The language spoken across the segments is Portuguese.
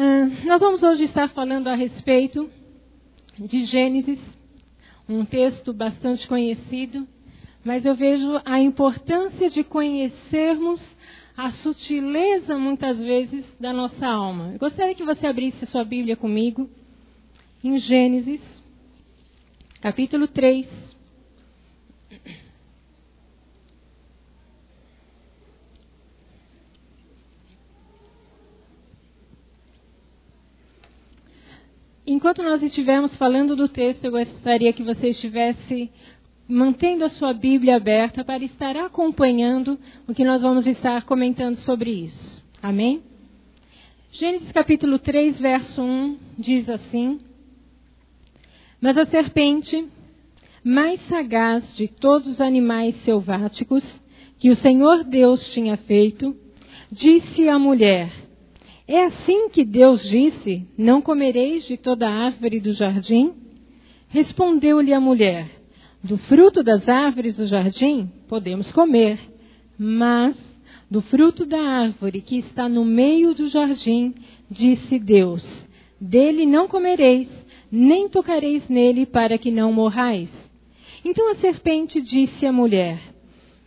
Ah, nós vamos hoje estar falando a respeito de Gênesis, um texto bastante conhecido, mas eu vejo a importância de conhecermos a sutileza, muitas vezes, da nossa alma. Eu gostaria que você abrisse sua Bíblia comigo em Gênesis, capítulo 3. Enquanto nós estivermos falando do texto, eu gostaria que você estivesse mantendo a sua Bíblia aberta para estar acompanhando o que nós vamos estar comentando sobre isso. Amém? Gênesis capítulo 3, verso 1 diz assim: Mas a serpente, mais sagaz de todos os animais selváticos que o Senhor Deus tinha feito, disse à mulher: É assim que Deus disse: Não comereis de toda árvore do jardim? Respondeu-lhe a mulher: do fruto das árvores do jardim podemos comer, mas do fruto da árvore que está no meio do jardim, disse Deus: Dele não comereis, nem tocareis nele, para que não morrais. Então a serpente disse à mulher: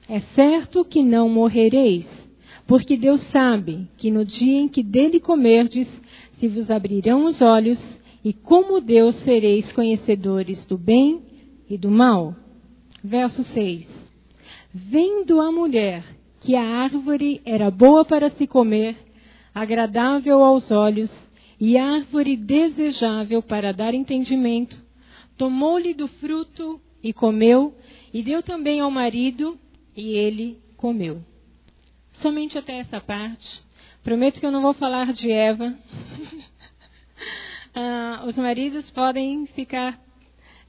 É certo que não morrereis, porque Deus sabe que no dia em que dele comerdes, se vos abrirão os olhos, e como Deus sereis conhecedores do bem e do mal. Verso 6. Vendo a mulher que a árvore era boa para se comer, agradável aos olhos e árvore desejável para dar entendimento, tomou-lhe do fruto e comeu, e deu também ao marido, e ele comeu. Somente até essa parte. Prometo que eu não vou falar de Eva. ah, os maridos podem ficar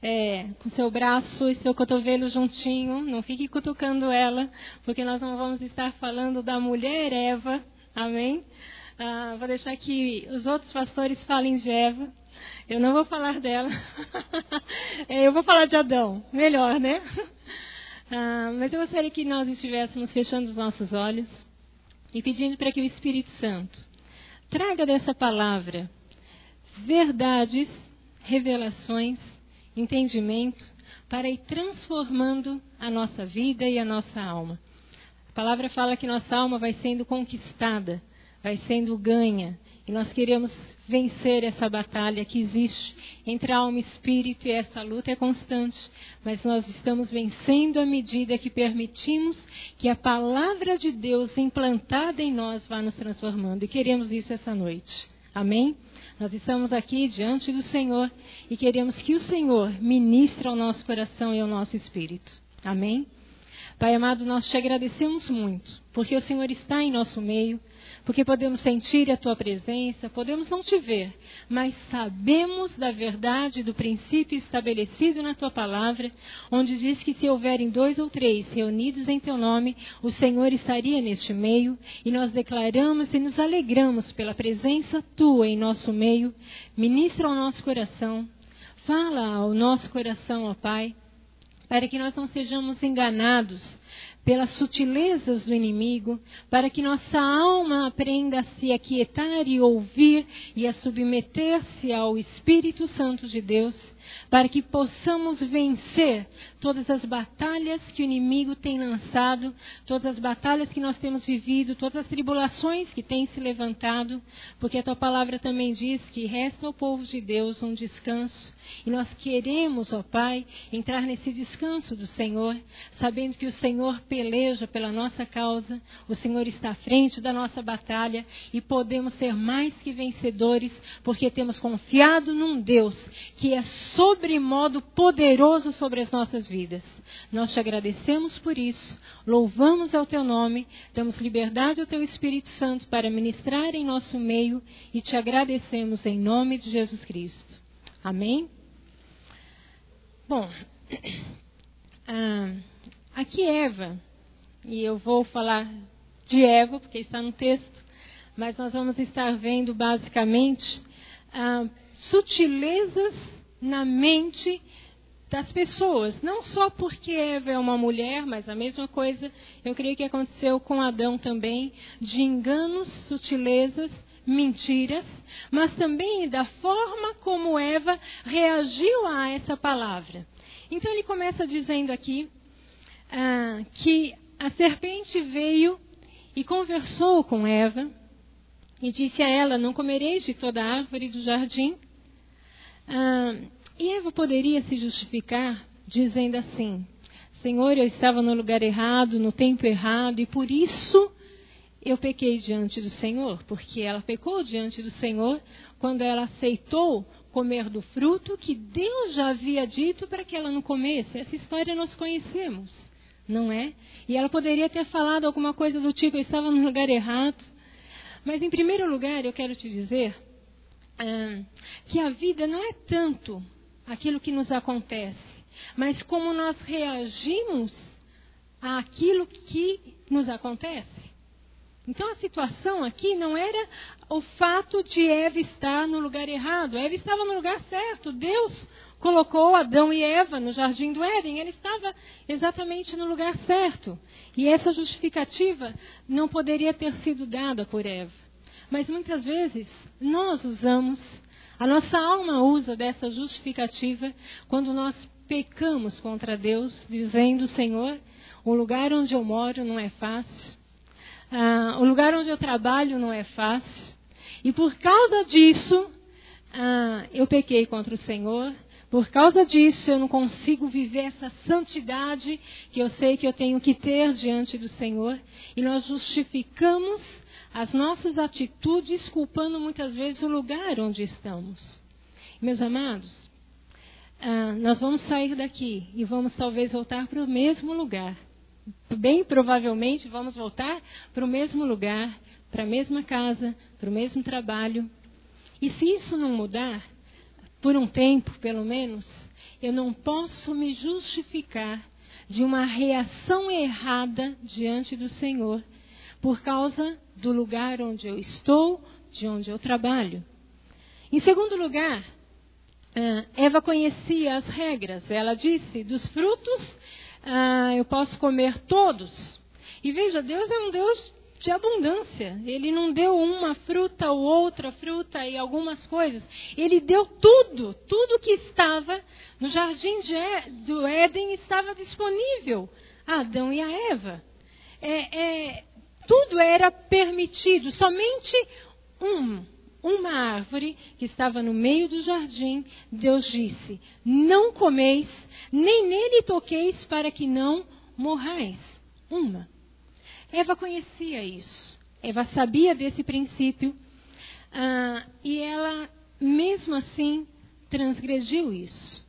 é, com seu braço e seu cotovelo juntinho, não fique cutucando ela, porque nós não vamos estar falando da mulher Eva, amém? Ah, vou deixar que os outros pastores falem de Eva, eu não vou falar dela, é, eu vou falar de Adão, melhor, né? Ah, mas eu gostaria que nós estivéssemos fechando os nossos olhos e pedindo para que o Espírito Santo traga dessa palavra verdades, revelações entendimento para ir transformando a nossa vida e a nossa alma. A palavra fala que nossa alma vai sendo conquistada, vai sendo ganha, e nós queremos vencer essa batalha que existe entre alma e espírito, e essa luta é constante, mas nós estamos vencendo à medida que permitimos que a palavra de Deus implantada em nós vá nos transformando, e queremos isso essa noite. Amém? Nós estamos aqui diante do Senhor e queremos que o Senhor ministre ao nosso coração e ao nosso espírito. Amém? Pai amado, nós te agradecemos muito, porque o Senhor está em nosso meio, porque podemos sentir a tua presença, podemos não te ver, mas sabemos da verdade do princípio estabelecido na tua palavra, onde diz que se houverem dois ou três reunidos em teu nome, o Senhor estaria neste meio, e nós declaramos e nos alegramos pela presença tua em nosso meio. Ministra ao nosso coração, fala ao nosso coração, ó Pai para que nós não sejamos enganados pelas sutilezas do inimigo, para que nossa alma aprenda a se aquietar e ouvir e a submeter-se ao Espírito Santo de Deus, para que possamos vencer todas as batalhas que o inimigo tem lançado, todas as batalhas que nós temos vivido, todas as tribulações que têm se levantado, porque a tua palavra também diz que resta ao povo de Deus um descanso, e nós queremos, ó Pai, entrar nesse descanso do Senhor, sabendo que o Senhor peleja pela nossa causa, o Senhor está à frente da nossa batalha e podemos ser mais que vencedores, porque temos confiado num Deus que é sobre modo poderoso sobre as nossas vidas. Nós te agradecemos por isso, louvamos ao teu nome, damos liberdade ao teu Espírito Santo para ministrar em nosso meio e te agradecemos em nome de Jesus Cristo. Amém? Bom, ah, aqui Eva, e eu vou falar de Eva, porque está no texto, mas nós vamos estar vendo basicamente ah, sutilezas na mente das pessoas. Não só porque Eva é uma mulher, mas a mesma coisa eu creio que aconteceu com Adão também, de enganos, sutilezas mentiras, mas também da forma como Eva reagiu a essa palavra. Então ele começa dizendo aqui ah, que a serpente veio e conversou com Eva e disse a ela: Não comereis de toda árvore do jardim. Ah, e Eva poderia se justificar dizendo assim: Senhor, eu estava no lugar errado, no tempo errado, e por isso eu pequei diante do Senhor, porque ela pecou diante do Senhor quando ela aceitou comer do fruto que Deus já havia dito para que ela não comesse. Essa história nós conhecemos, não é? E ela poderia ter falado alguma coisa do tipo: eu estava no lugar errado. Mas, em primeiro lugar, eu quero te dizer ah, que a vida não é tanto aquilo que nos acontece, mas como nós reagimos àquilo que nos acontece. Então a situação aqui não era o fato de Eva estar no lugar errado. Eva estava no lugar certo. Deus colocou Adão e Eva no jardim do Éden. Ele estava exatamente no lugar certo. E essa justificativa não poderia ter sido dada por Eva. Mas muitas vezes nós usamos, a nossa alma usa dessa justificativa quando nós pecamos contra Deus, dizendo: Senhor, o lugar onde eu moro não é fácil. Ah, o lugar onde eu trabalho não é fácil. E por causa disso, ah, eu pequei contra o Senhor. Por causa disso, eu não consigo viver essa santidade que eu sei que eu tenho que ter diante do Senhor. E nós justificamos as nossas atitudes, culpando muitas vezes o lugar onde estamos. Meus amados, ah, nós vamos sair daqui e vamos talvez voltar para o mesmo lugar bem provavelmente vamos voltar para o mesmo lugar, para a mesma casa, para o mesmo trabalho. E se isso não mudar, por um tempo pelo menos, eu não posso me justificar de uma reação errada diante do Senhor por causa do lugar onde eu estou, de onde eu trabalho. Em segundo lugar, ah, Eva conhecia as regras. Ela disse: dos frutos ah, eu posso comer todos. E veja, Deus é um Deus de abundância. Ele não deu uma fruta ou outra fruta e algumas coisas. Ele deu tudo, tudo que estava no jardim de, do Éden estava disponível a Adão e a Eva. É, é, tudo era permitido, somente um, uma árvore que estava no meio do jardim, Deus disse: Não comeis, nem nele toqueis, para que não morrais. Uma. Eva conhecia isso. Eva sabia desse princípio. Ah, e ela, mesmo assim, transgrediu isso.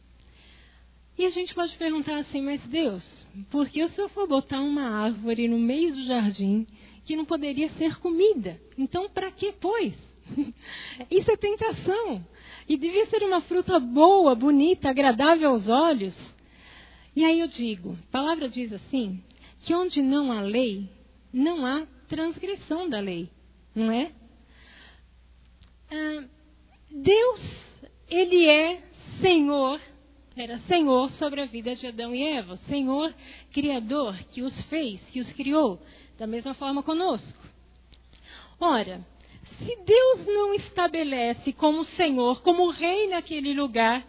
E a gente pode perguntar assim, mas Deus, por que o Senhor for botar uma árvore no meio do jardim que não poderia ser comida? Então, para que, pois? Isso é tentação. E devia ser uma fruta boa, bonita, agradável aos olhos. E aí eu digo, a palavra diz assim, que onde não há lei, não há transgressão da lei, não é? Ah, Deus, Ele é Senhor, era Senhor sobre a vida de Adão e Eva, Senhor Criador, que os fez, que os criou, da mesma forma conosco. Ora, se Deus não estabelece como Senhor, como Rei naquele lugar,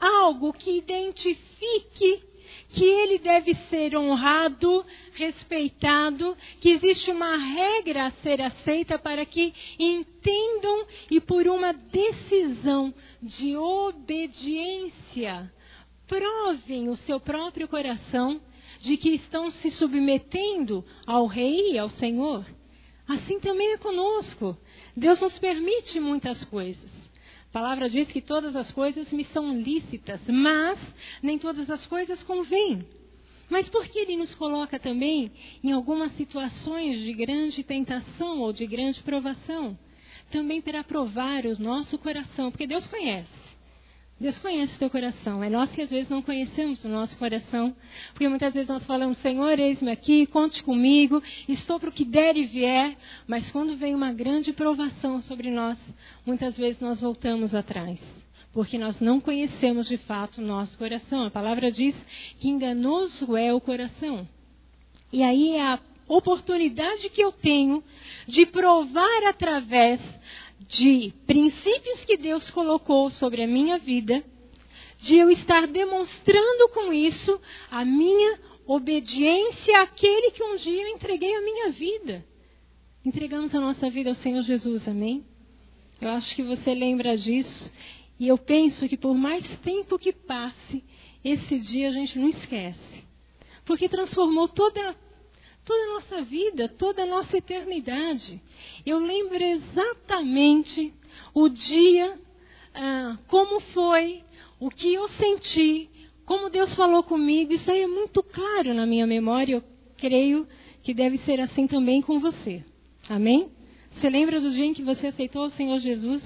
algo que identifique que ele deve ser honrado, respeitado, que existe uma regra a ser aceita para que entendam e por uma decisão de obediência provem o seu próprio coração de que estão se submetendo ao Rei e ao Senhor. Assim também é conosco. Deus nos permite muitas coisas. A palavra diz que todas as coisas me são lícitas, mas nem todas as coisas convêm. Mas por que Ele nos coloca também em algumas situações de grande tentação ou de grande provação? Também para provar o nosso coração, porque Deus conhece. Deus conhece o teu coração. É nós que às vezes não conhecemos o nosso coração. Porque muitas vezes nós falamos, Senhor, eis-me aqui, conte comigo, estou para o que der e vier. Mas quando vem uma grande provação sobre nós, muitas vezes nós voltamos atrás. Porque nós não conhecemos de fato o nosso coração. A palavra diz que enganoso é o coração. E aí é a, oportunidade que eu tenho de provar através de princípios que Deus colocou sobre a minha vida, de eu estar demonstrando com isso a minha obediência àquele que um dia eu entreguei a minha vida. Entregamos a nossa vida ao Senhor Jesus, amém? Eu acho que você lembra disso. E eu penso que por mais tempo que passe, esse dia a gente não esquece. Porque transformou toda, toda a nossa vida, toda a nossa eternidade. Eu lembro exatamente o dia, ah, como foi, o que eu senti, como Deus falou comigo. Isso aí é muito claro na minha memória. Eu creio que deve ser assim também com você. Amém? Você lembra do dia em que você aceitou o Senhor Jesus?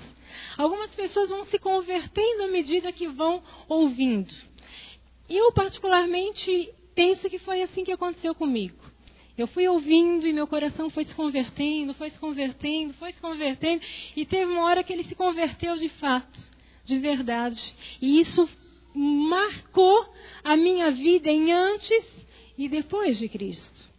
Algumas pessoas vão se convertendo à medida que vão ouvindo. Eu, particularmente, penso que foi assim que aconteceu comigo. Eu fui ouvindo e meu coração foi se convertendo, foi se convertendo, foi se convertendo, e teve uma hora que ele se converteu de fato, de verdade. E isso marcou a minha vida em antes e depois de Cristo.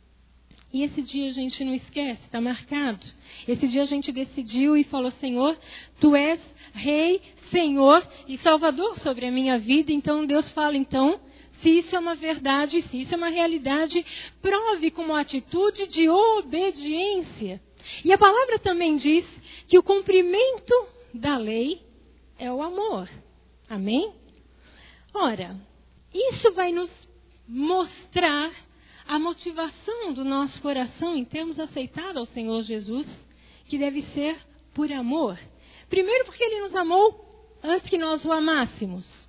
E esse dia a gente não esquece, está marcado. Esse dia a gente decidiu e falou: Senhor, tu és Rei, Senhor e Salvador sobre a minha vida. Então Deus fala: então, se isso é uma verdade, se isso é uma realidade, prove como atitude de obediência. E a palavra também diz que o cumprimento da lei é o amor. Amém? Ora, isso vai nos mostrar a motivação do nosso coração em termos aceitado ao Senhor Jesus, que deve ser por amor. Primeiro, porque Ele nos amou antes que nós o amássemos.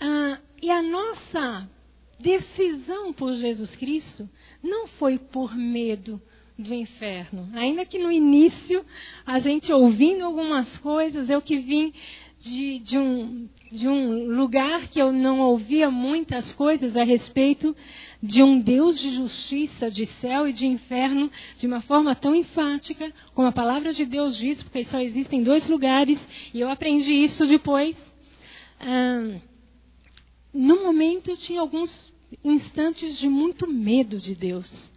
Ah, e a nossa decisão por Jesus Cristo não foi por medo do inferno. Ainda que no início, a gente ouvindo algumas coisas, eu que vim de, de, um, de um lugar que eu não ouvia muitas coisas a respeito de um Deus de justiça, de céu e de inferno, de uma forma tão enfática, como a palavra de Deus diz, porque só existem dois lugares, e eu aprendi isso depois. Ah, no momento eu tinha alguns instantes de muito medo de Deus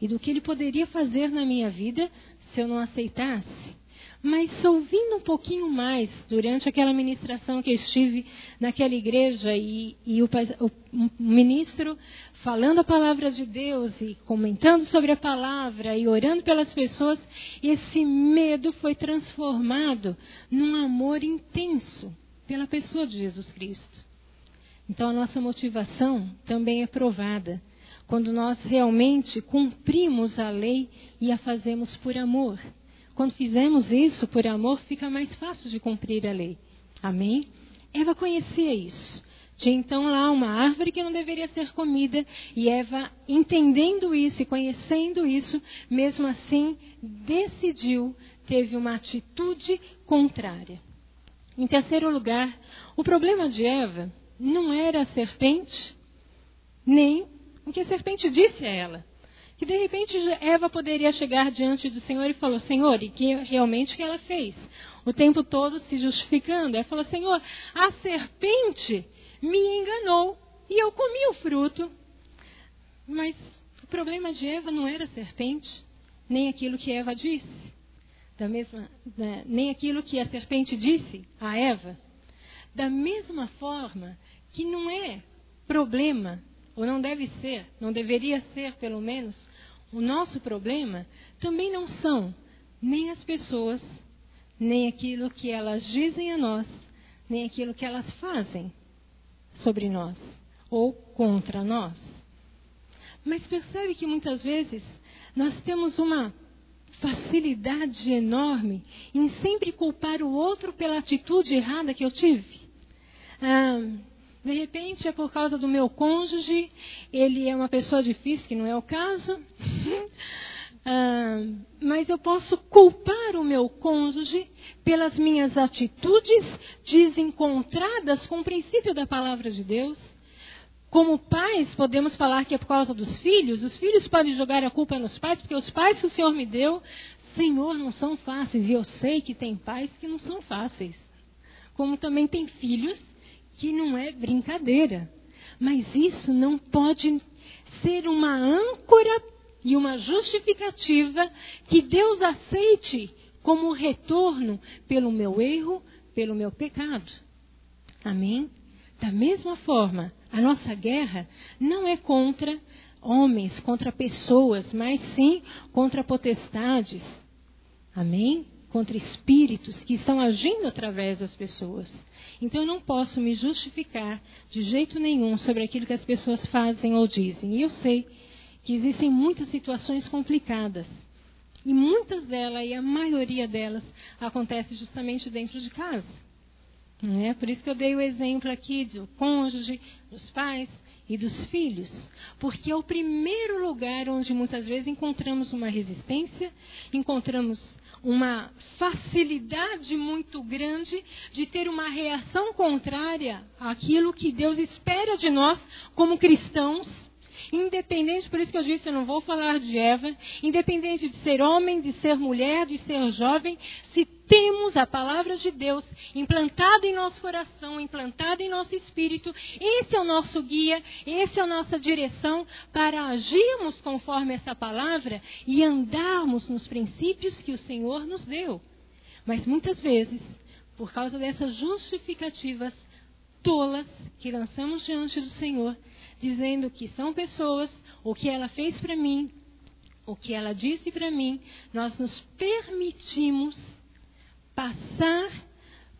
e do que Ele poderia fazer na minha vida se eu não aceitasse. Mas ouvindo um pouquinho mais durante aquela ministração que eu estive naquela igreja e, e o, o, ministro falando a palavra de Deus e comentando sobre a palavra e orando pelas pessoas, esse medo foi transformado num amor intenso pela pessoa de Jesus Cristo. Então a nossa motivação também é provada quando nós realmente cumprimos a lei e a fazemos por amor. Quando fizemos isso por amor, fica mais fácil de cumprir a lei. Amém? Eva conhecia isso. Tinha então lá uma árvore que não deveria ser comida, e Eva, entendendo isso e conhecendo isso, mesmo assim, decidiu, teve uma atitude contrária. Em terceiro lugar, o problema de Eva não era a serpente, nem o que a serpente disse a ela que de repente Eva poderia chegar diante do Senhor e falou, Senhor, e que realmente que ela fez, o tempo todo se justificando. Ela falou, Senhor, a serpente me enganou e eu comi o fruto. Mas o problema de Eva não era a serpente, nem aquilo que Eva disse. Da mesma, né, nem aquilo que a serpente disse a Eva. Da mesma forma que não é problema ou não deve ser, não deveria ser pelo menos, o nosso problema também não são nem as pessoas, nem aquilo que elas dizem a nós, nem aquilo que elas fazem sobre nós ou contra nós. Mas percebe que muitas vezes nós temos uma facilidade enorme em sempre culpar o outro pela atitude errada que eu tive. Ah, de repente é por causa do meu cônjuge, ele é uma pessoa difícil, que não é o caso. ah, mas eu posso culpar o meu cônjuge pelas minhas atitudes desencontradas com o princípio da palavra de Deus. Como pais, podemos falar que é por causa dos filhos. Os filhos podem jogar a culpa nos pais, porque os pais que o Senhor me deu, Senhor, não são fáceis. E eu sei que tem pais que não são fáceis. Como também tem filhos que não é brincadeira. Mas isso não pode ser uma âncora e uma justificativa que Deus aceite como retorno pelo meu erro, pelo meu pecado. Amém? Da mesma forma, a nossa guerra não é contra homens, contra pessoas, mas sim contra potestades. Amém? Contra espíritos que estão agindo através das pessoas. Então eu não posso me justificar de jeito nenhum sobre aquilo que as pessoas fazem ou dizem. E eu sei que existem muitas situações complicadas. E muitas delas, e a maioria delas, acontece justamente dentro de casa. É? Por isso que eu dei o exemplo aqui do cônjuge, dos pais e dos filhos. Porque é o primeiro lugar onde muitas vezes encontramos uma resistência, encontramos uma facilidade muito grande de ter uma reação contrária àquilo que Deus espera de nós como cristãos Independente, por isso que eu disse, eu não vou falar de Eva, independente de ser homem, de ser mulher, de ser jovem, se temos a palavra de Deus implantada em nosso coração, implantada em nosso espírito, esse é o nosso guia, essa é a nossa direção para agirmos conforme essa palavra e andarmos nos princípios que o Senhor nos deu. Mas muitas vezes, por causa dessas justificativas tolas que lançamos diante do Senhor, dizendo que são pessoas, o que ela fez para mim, o que ela disse para mim, nós nos permitimos passar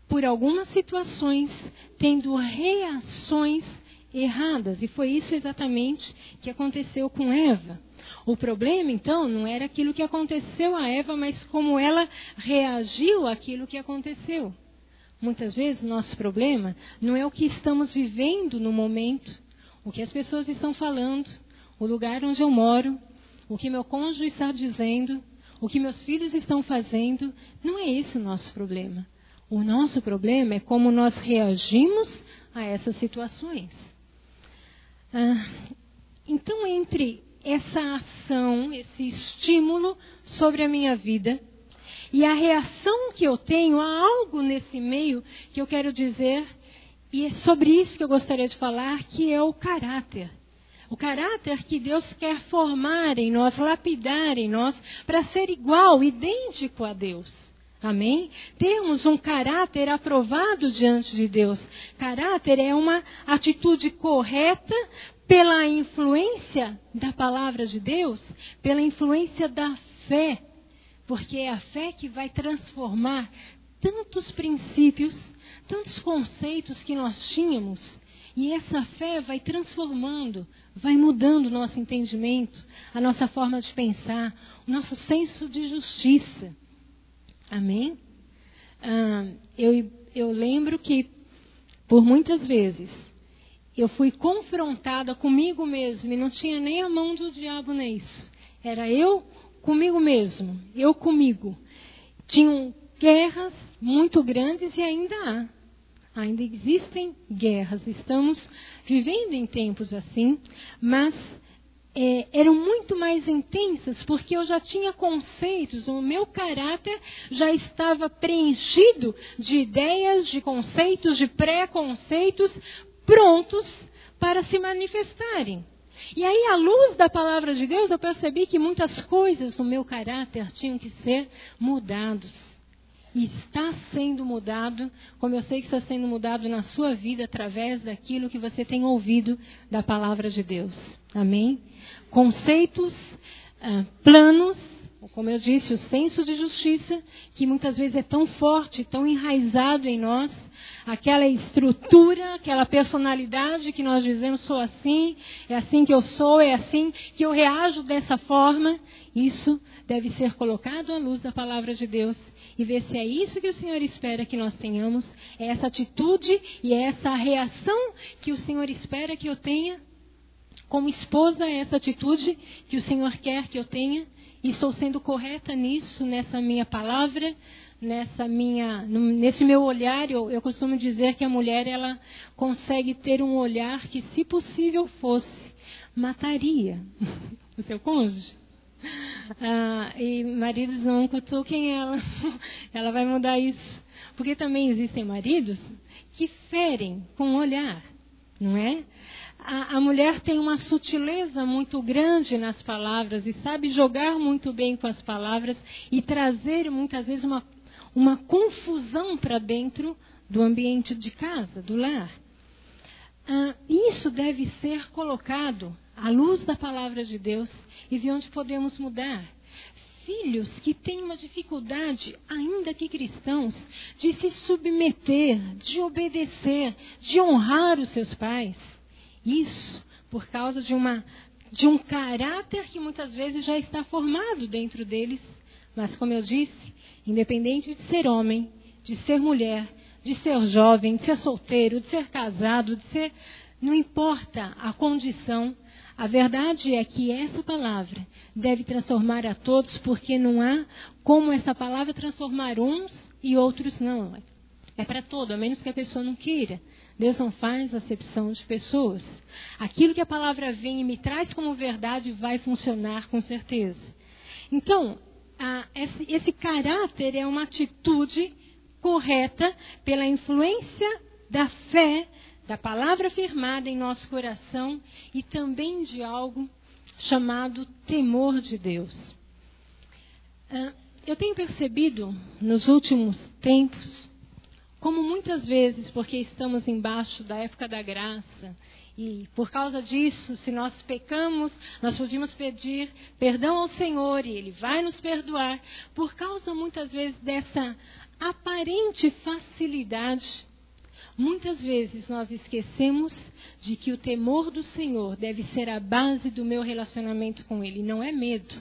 por algumas situações tendo reações erradas. E foi isso exatamente que aconteceu com Eva. O problema, então, não era aquilo que aconteceu a Eva, mas como ela reagiu àquilo que aconteceu. Muitas vezes o nosso problema não é o que estamos vivendo no momento, o que as pessoas estão falando, o lugar onde eu moro, o que meu cônjuge está dizendo, o que meus filhos estão fazendo. Não é esse o nosso problema. O nosso problema é como nós reagimos a essas situações. Ah, então, entre essa ação, esse estímulo sobre a minha vida e a reação que eu tenho a algo nesse meio que eu quero dizer e é sobre isso que eu gostaria de falar, que é o caráter. O caráter que Deus quer formar em nós, lapidar em nós, para ser igual, idêntico a Deus. Amém? Temos um caráter aprovado diante de Deus. Caráter é uma atitude correta pela influência da palavra de Deus, pela influência da fé. Porque é a fé que vai transformar tantos princípios tantos conceitos que nós tínhamos. E essa fé vai transformando, vai mudando o nosso entendimento, a nossa forma de pensar, o nosso senso de justiça. Amém? Ah, eu, eu lembro que, por muitas vezes, eu fui confrontada comigo mesmo e não tinha nem a mão do diabo nisso. Era eu comigo mesmo, eu comigo. Tinham guerras muito grandes e ainda há. Ainda existem guerras, estamos vivendo em tempos assim, mas é, eram muito mais intensas porque eu já tinha conceitos, o meu caráter já estava preenchido de ideias, de conceitos, de preconceitos prontos para se manifestarem. E aí, à luz da palavra de Deus, eu percebi que muitas coisas no meu caráter tinham que ser mudados está sendo mudado, como eu sei que está sendo mudado na sua vida através daquilo que você tem ouvido da palavra de Deus. Amém? Conceitos, uh, planos, como eu disse, o senso de justiça, que muitas vezes é tão forte, tão enraizado em nós, aquela estrutura, aquela personalidade que nós dizemos, sou assim, é assim que eu sou, é assim que eu reajo dessa forma, isso deve ser colocado à luz da palavra de Deus e ver se é isso que o Senhor espera que nós tenhamos, é essa atitude e é essa reação que o Senhor espera que eu tenha. Como esposa, é essa atitude que o Senhor quer que eu tenha. E estou sendo correta nisso, nessa minha palavra, nessa minha, nesse meu olhar. Eu, eu costumo dizer que a mulher ela consegue ter um olhar que, se possível fosse, mataria o seu cônjuge. Ah, e maridos não cutuquem ela. ela vai mudar isso. Porque também existem maridos que ferem com o olhar, não é? a, a, mulher tem uma sutileza muito grande nas palavras e sabe jogar muito bem com as palavras e trazer muitas vezes uma, uma confusão para dentro do ambiente de casa, do lar. Ah, isso deve ser colocado à luz da palavra de Deus e ver onde podemos mudar. Filhos que têm uma dificuldade, ainda que cristãos, de se submeter, de obedecer, de honrar os seus pais. Isso por causa de, uma, de um caráter que muitas vezes já está formado dentro deles. Mas, como eu disse, independente de ser homem, de ser mulher, de ser jovem, de ser solteiro, de ser casado, de ser. Não importa a condição, a verdade é que essa palavra deve transformar a todos, porque não há como essa palavra transformar uns e outros não. É para todo, a menos que a pessoa não queira. Deus não faz acepção de pessoas. Aquilo que a palavra vem e me traz como verdade vai funcionar com certeza. Então, a, esse, esse caráter é uma atitude correta pela influência da fé, da palavra firmada em nosso coração e também de algo chamado temor de Deus. Ah, eu tenho percebido nos últimos tempos, como muitas vezes, porque estamos embaixo da época da graça, e por causa disso, se nós pecamos, nós podemos pedir perdão ao Senhor e Ele vai nos perdoar, por causa muitas vezes dessa aparente facilidade, muitas vezes nós esquecemos de que o temor do Senhor deve ser a base do meu relacionamento com Ele. Não é medo.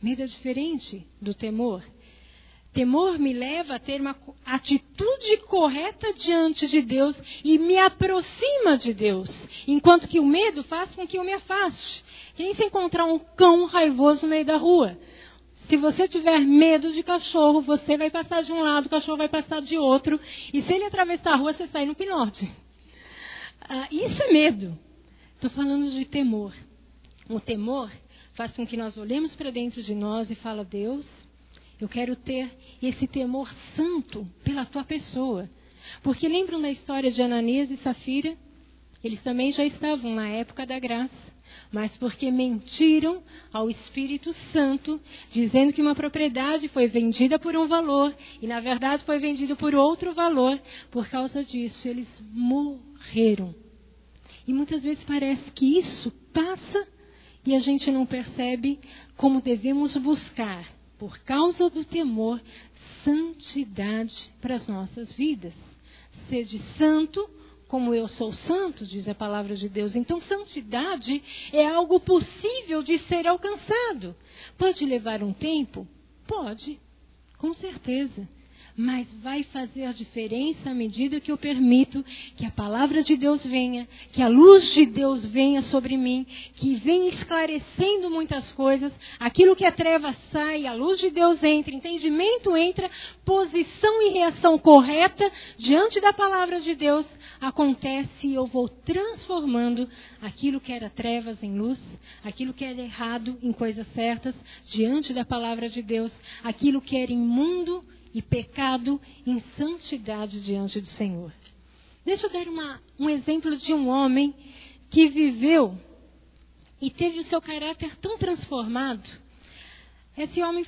Medo é diferente do temor. Temor me leva a ter uma atitude correta diante de Deus e me aproxima de Deus, enquanto que o medo faz com que eu me afaste. Que nem se encontrar um cão raivoso no meio da rua. Se você tiver medo de cachorro, você vai passar de um lado, o cachorro vai passar de outro. E se ele atravessar a rua, você sai no pinote. Ah, isso é medo. Estou falando de temor. O temor faz com que nós olhemos para dentro de nós e fala, Deus, eu quero ter esse temor santo pela tua pessoa. Porque lembram da história de Ananias e Safira? Eles também já estavam na época da graça mas porque mentiram ao Espírito Santo, dizendo que uma propriedade foi vendida por um valor e na verdade foi vendida por outro valor. Por causa disso, eles morreram. E muitas vezes parece que isso passa e a gente não percebe como devemos buscar, por causa do temor, santidade para as nossas vidas. Sede santo, como eu sou santo, diz a palavra de Deus. Então, santidade é algo possível de ser alcançado. Pode levar um tempo? Pode, com certeza mas vai fazer a diferença à medida que eu permito que a palavra de Deus venha, que a luz de Deus venha sobre mim, que venha esclarecendo muitas coisas, aquilo que é treva sai, a luz de Deus entra, entendimento entra, posição e reação correta diante da palavra de Deus acontece e eu vou transformando aquilo que era trevas em luz, aquilo que era errado em coisas certas diante da palavra de Deus, aquilo que era imundo e pecado em santidade diante do Senhor. Deixa eu dar uma, um exemplo de um homem que viveu e teve o seu caráter tão transformado. Esse homem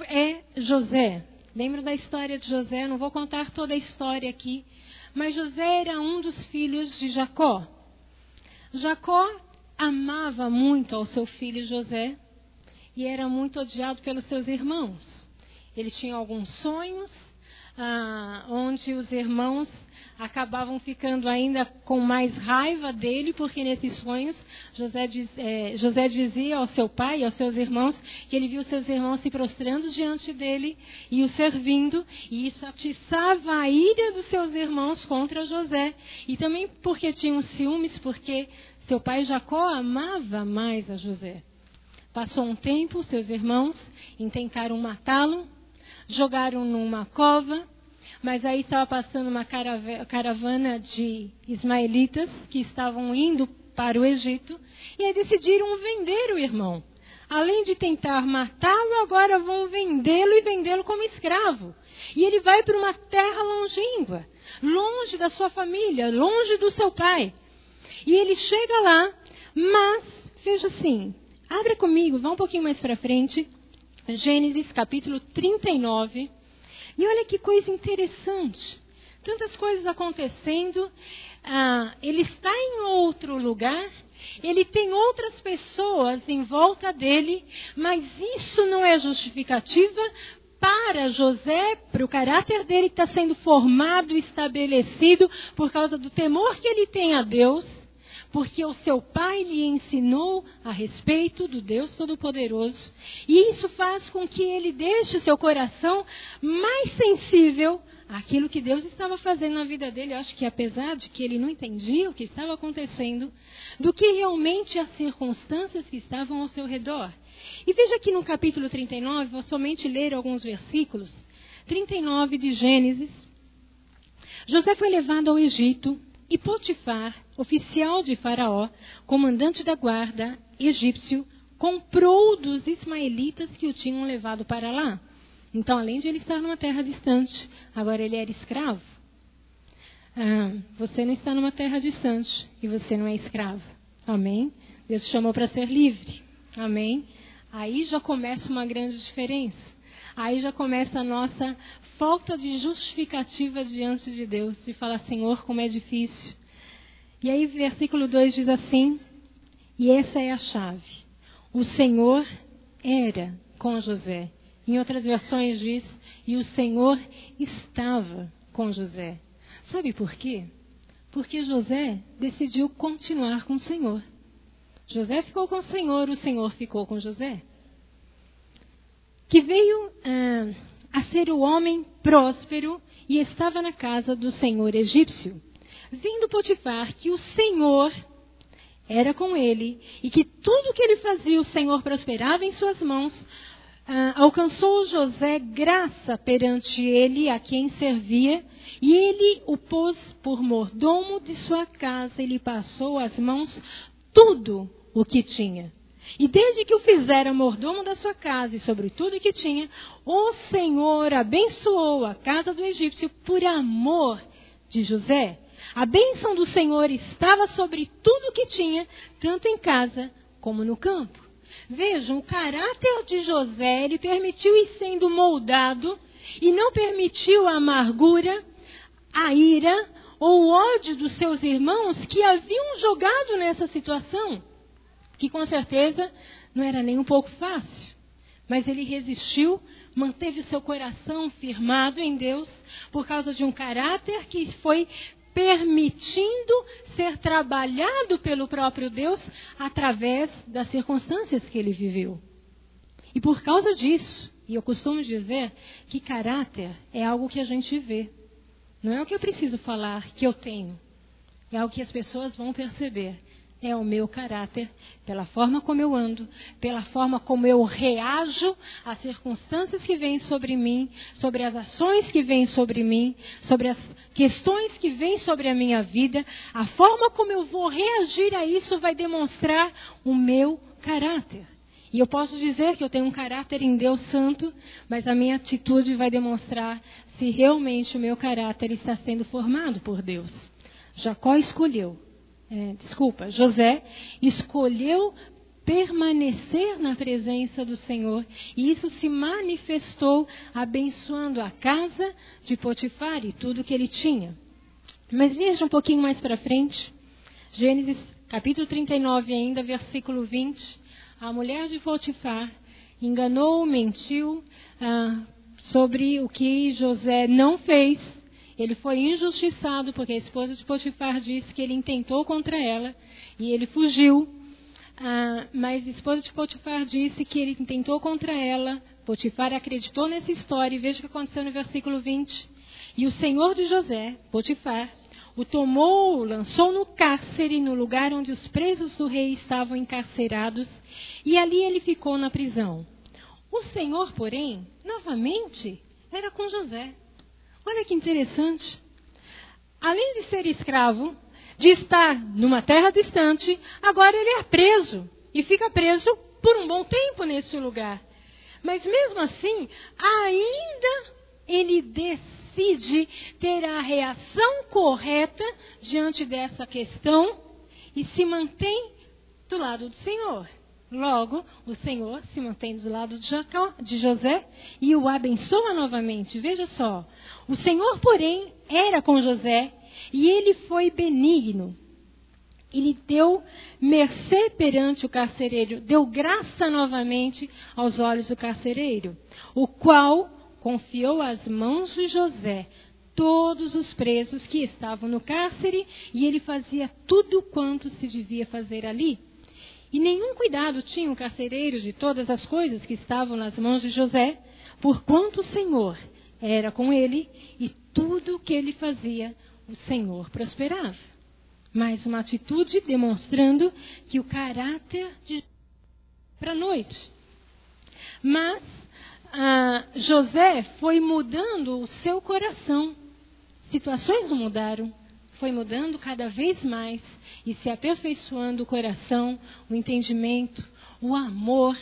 é José. Lembra da história de José? Não vou contar toda a história aqui. Mas José era um dos filhos de Jacó. Jacó amava muito ao seu filho José e era muito odiado pelos seus irmãos. Ele tinha alguns sonhos, ah, onde os irmãos acabavam ficando ainda com mais raiva dele, porque nesses sonhos José, diz, é, José dizia ao seu pai e aos seus irmãos que ele viu seus irmãos se prostrando diante dele e o servindo, e isso atiçava a ira dos seus irmãos contra José. E também porque tinham ciúmes, porque seu pai Jacó amava mais a José. Passou um tempo, seus irmãos intentaram matá-lo, jogaram numa cova, mas aí estava passando uma caravana de ismaelitas que estavam indo para o Egito, e aí decidiram vender o irmão. Além de tentar matá-lo, agora vão vendê-lo e vendê-lo como escravo. E ele vai para uma terra longínqua, longe da sua família, longe do seu pai. E ele chega lá, mas, veja assim, abre comigo, vá um pouquinho mais para frente, Gênesis capítulo 39. E olha que coisa interessante. Tantas coisas acontecendo. Ah, ele está em outro lugar. Ele tem outras pessoas em volta dele. Mas isso não é justificativa para José, para o caráter dele que está sendo formado, estabelecido por causa do temor que ele tem a Deus porque o seu pai lhe ensinou a respeito do Deus Todo-Poderoso, e isso faz com que ele deixe seu coração mais sensível àquilo que Deus estava fazendo na vida dele. Eu acho que apesar de que ele não entendia o que estava acontecendo, do que realmente as circunstâncias que estavam ao seu redor. E veja que no capítulo 39, vou somente ler alguns versículos. 39 de Gênesis. José foi levado ao Egito e Potifar, oficial de Faraó, comandante da guarda egípcio, comprou dos ismaelitas que o tinham levado para lá. Então, além de ele estar numa terra distante, agora ele era escravo. Ah, você não está numa terra distante e você não é escravo. Amém? Deus te chamou para ser livre. Amém? Aí já começa uma grande diferença. Aí já começa a nossa falta de justificativa diante de Deus. E fala, Senhor, como é difícil. E aí, versículo 2 diz assim: E essa é a chave. O Senhor era com José. Em outras versões diz: E o Senhor estava com José. Sabe por quê? Porque José decidiu continuar com o Senhor. José ficou com o Senhor, o Senhor ficou com José que veio ah, a ser o homem próspero e estava na casa do senhor egípcio. Vindo Potifar que o Senhor era com ele e que tudo que ele fazia o Senhor prosperava em suas mãos, ah, alcançou José graça perante ele a quem servia e ele o pôs por mordomo de sua casa e lhe passou às mãos tudo o que tinha. E desde que o fizera mordomo da sua casa e sobre tudo que tinha, o Senhor abençoou a casa do egípcio por amor de José. A bênção do Senhor estava sobre tudo que tinha, tanto em casa como no campo. Vejam, o caráter de José, ele permitiu ir sendo moldado e não permitiu a amargura, a ira ou o ódio dos seus irmãos que haviam jogado nessa situação que com certeza não era nem um pouco fácil. Mas ele resistiu, manteve o seu coração firmado em Deus, por causa de um caráter que foi permitindo ser trabalhado pelo próprio Deus através das circunstâncias que ele viveu. E por causa disso, e eu costumo dizer que caráter é algo que a gente vê. Não é o que eu preciso falar que eu tenho. É algo que as pessoas vão perceber é o meu caráter, pela forma como eu ando, pela forma como eu reajo às circunstâncias que vêm sobre mim, sobre as ações que vêm sobre mim, sobre as questões que vêm sobre a minha vida. A forma como eu vou reagir a isso vai demonstrar o meu caráter. E eu posso dizer que eu tenho um caráter em Deus Santo, mas a minha atitude vai demonstrar se realmente o meu caráter está sendo formado por Deus. Jacó escolheu é, desculpa, José escolheu permanecer na presença do Senhor e isso se manifestou abençoando a casa de Potifar e tudo que ele tinha. Mas veja um pouquinho mais para frente, Gênesis capítulo 39 ainda, versículo 20. A mulher de Potifar enganou, mentiu ah, sobre o que José não fez ele foi injustiçado porque a esposa de Potifar disse que ele intentou contra ela e ele fugiu. Ah, mas a esposa de Potifar disse que ele intentou contra ela. Potifar acreditou nessa história e veja o que aconteceu no versículo 20. E o senhor de José, Potifar, o tomou, o lançou no cárcere, no lugar onde os presos do rei estavam encarcerados, e ali ele ficou na prisão. O Senhor, porém, novamente, era com José. Olha que interessante. Além de ser escravo, de estar numa terra distante, agora ele é preso. E fica preso por um bom tempo nesse lugar. Mas mesmo assim, ainda ele decide ter a reação correta diante dessa questão e se mantém do lado do Senhor. Logo, o Senhor se mantém do lado de, José e o abençoa novamente. Veja só, o Senhor, porém, era com José e ele foi benigno. Ele deu mercê perante o carcereiro, deu graça novamente aos olhos do carcereiro, o qual confiou às mãos de José todos os presos que estavam no cárcere e ele fazia tudo quanto se devia fazer ali. E nenhum cuidado tinha o carcereiro de todas as coisas que estavam nas mãos de José, porquanto o Senhor era com ele e tudo o que ele fazia, o Senhor prosperava. Mais uma atitude demonstrando que o caráter de para a noite. Mas ah, José foi mudando o seu coração. Situações mudaram, foi mudando cada vez mais e se aperfeiçoando o coração, o entendimento, o amor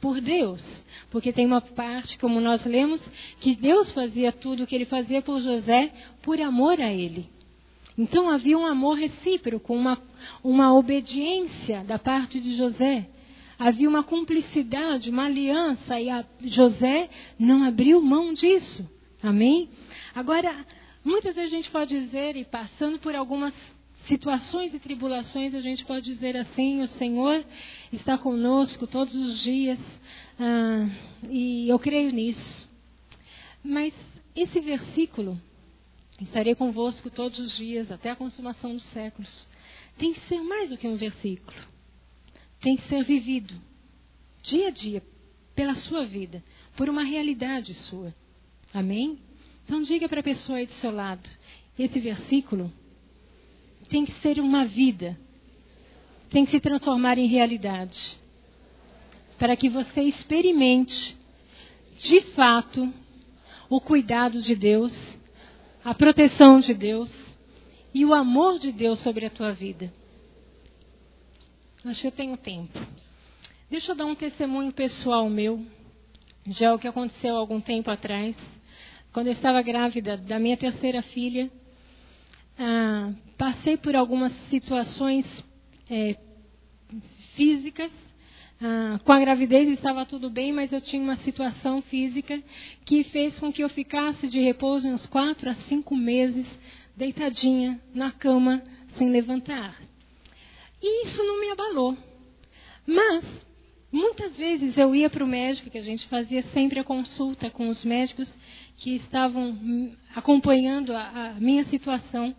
por Deus. Porque tem uma parte, como nós lemos, que Deus fazia tudo o que ele fazia por José por amor a ele. Então havia um amor recíproco, uma, uma obediência da parte de José. Havia uma cumplicidade, uma aliança, e José não abriu mão disso. Amém? Agora, muitas vezes a gente pode dizer, e passando por algumas situações e tribulações, a gente pode dizer assim: o Senhor está conosco todos os dias, ah, e eu creio nisso. Mas esse versículo Estarei convosco todos os dias, até a consumação dos séculos. Tem que ser mais do que um versículo. Tem que ser vivido, dia a dia, pela sua vida, por uma realidade sua. Amém? Então diga para a pessoa aí do seu lado: esse versículo tem que ser uma vida, tem que se transformar em realidade, para que você experimente, de fato, o cuidado de Deus a proteção de Deus e o amor de Deus sobre a tua vida. Acho que eu tenho tempo. Deixa eu dar um testemunho pessoal meu, de algo que aconteceu algum tempo atrás. Quando eu estava grávida da minha terceira filha, ah, passei por algumas situações é, físicas ah, com a gravidez estava tudo bem, mas eu tinha uma situação física que fez com que eu ficasse de repouso uns quatro a cinco meses, deitadinha na cama, sem levantar. E isso não me abalou. Mas, muitas vezes eu ia para o médico, que a gente fazia sempre a consulta com os médicos que estavam acompanhando a, a minha situação.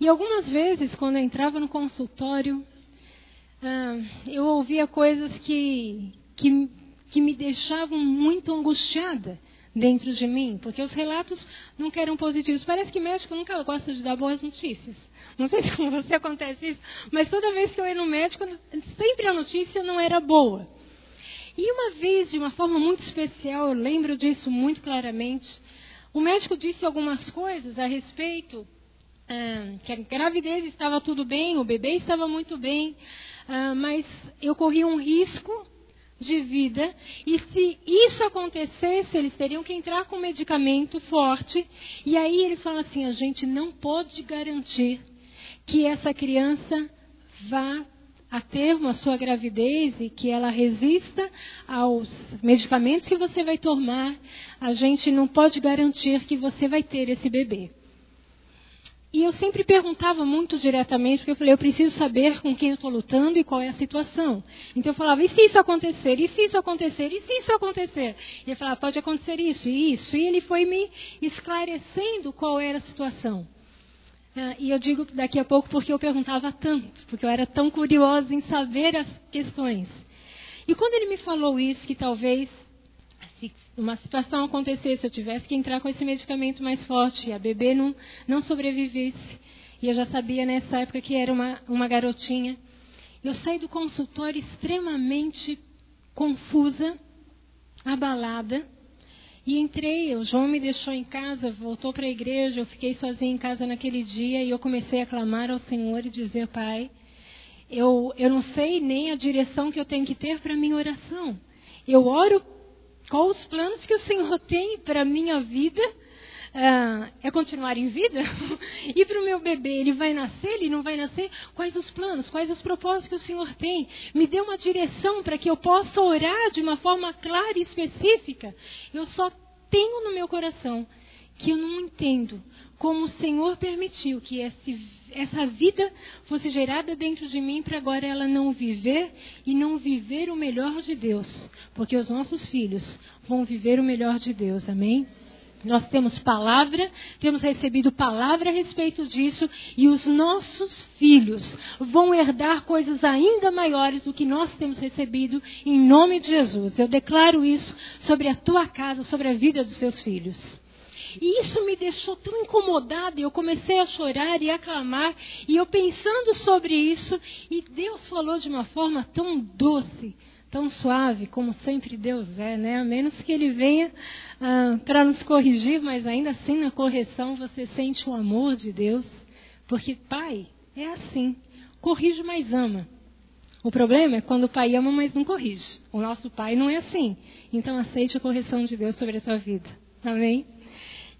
E algumas vezes, quando eu entrava no consultório, ah, eu ouvia coisas que, que, que me deixavam muito angustiada dentro de mim, porque os relatos nunca eram positivos. Parece que médico nunca gosta de dar boas notícias. Não sei se com você acontece isso, mas toda vez que eu ia no médico, sempre a notícia não era boa. E uma vez, de uma forma muito especial, eu lembro disso muito claramente, o médico disse algumas coisas a respeito ah, que a gravidez estava tudo bem, o bebê estava muito bem, ah, mas eu corri um risco de vida e se isso acontecesse, eles teriam que entrar com um medicamento forte. E aí eles falam assim: a gente não pode garantir que essa criança vá a termo a sua gravidez e que ela resista aos medicamentos que você vai tomar, a gente não pode garantir que você vai ter esse bebê. E eu sempre perguntava muito diretamente, porque eu falei, eu preciso saber com quem eu estou lutando e qual é a situação. Então eu falava, e se isso acontecer? E se isso acontecer? E se isso acontecer? E ele falava, pode acontecer isso e isso. E ele foi me esclarecendo qual era a situação. Ah, e eu digo daqui a pouco porque eu perguntava tanto, porque eu era tão curiosa em saber as questões. E quando ele me falou isso, que talvez se uma situação acontecesse, eu tivesse que entrar com esse medicamento mais forte e a bebê não, não sobrevivesse, e eu já sabia nessa época que era uma, uma garotinha, eu saí do consultório extremamente confusa, abalada, e entrei, o João me deixou em casa, voltou para a igreja, eu fiquei sozinha em casa naquele dia e eu comecei a clamar ao Senhor e dizer, Pai, eu, eu não sei nem a direção que eu tenho que ter para a minha oração. Eu oro qual os planos que o Senhor tem para a minha vida? Ah, é continuar em vida? e para o meu bebê, ele vai nascer, ele não vai nascer? Quais os planos, quais os propósitos que o Senhor tem? Me dê uma direção para que eu possa orar de uma forma clara e específica. Eu só tenho no meu coração que eu não entendo como o Senhor permitiu que esse, essa vida fosse gerada dentro de mim para agora ela não viver e não viver o melhor de Deus. Porque os nossos filhos vão viver o melhor de Deus, amém? Nós temos palavra, temos recebido palavra a respeito disso, e os nossos filhos vão herdar coisas ainda maiores do que nós temos recebido, em nome de Jesus. Eu declaro isso sobre a tua casa, sobre a vida dos seus filhos. E isso me deixou tão incomodada, e eu comecei a chorar e a clamar, e eu pensando sobre isso, e Deus falou de uma forma tão doce, tão suave, como sempre Deus é, né? A menos que Ele venha ah, para nos corrigir, mas ainda assim na correção você sente o amor de Deus, porque Pai é assim, corrige, mas ama. O problema é quando o pai ama, mas não corrige. O nosso pai não é assim. Então aceite a correção de Deus sobre a sua vida. Amém?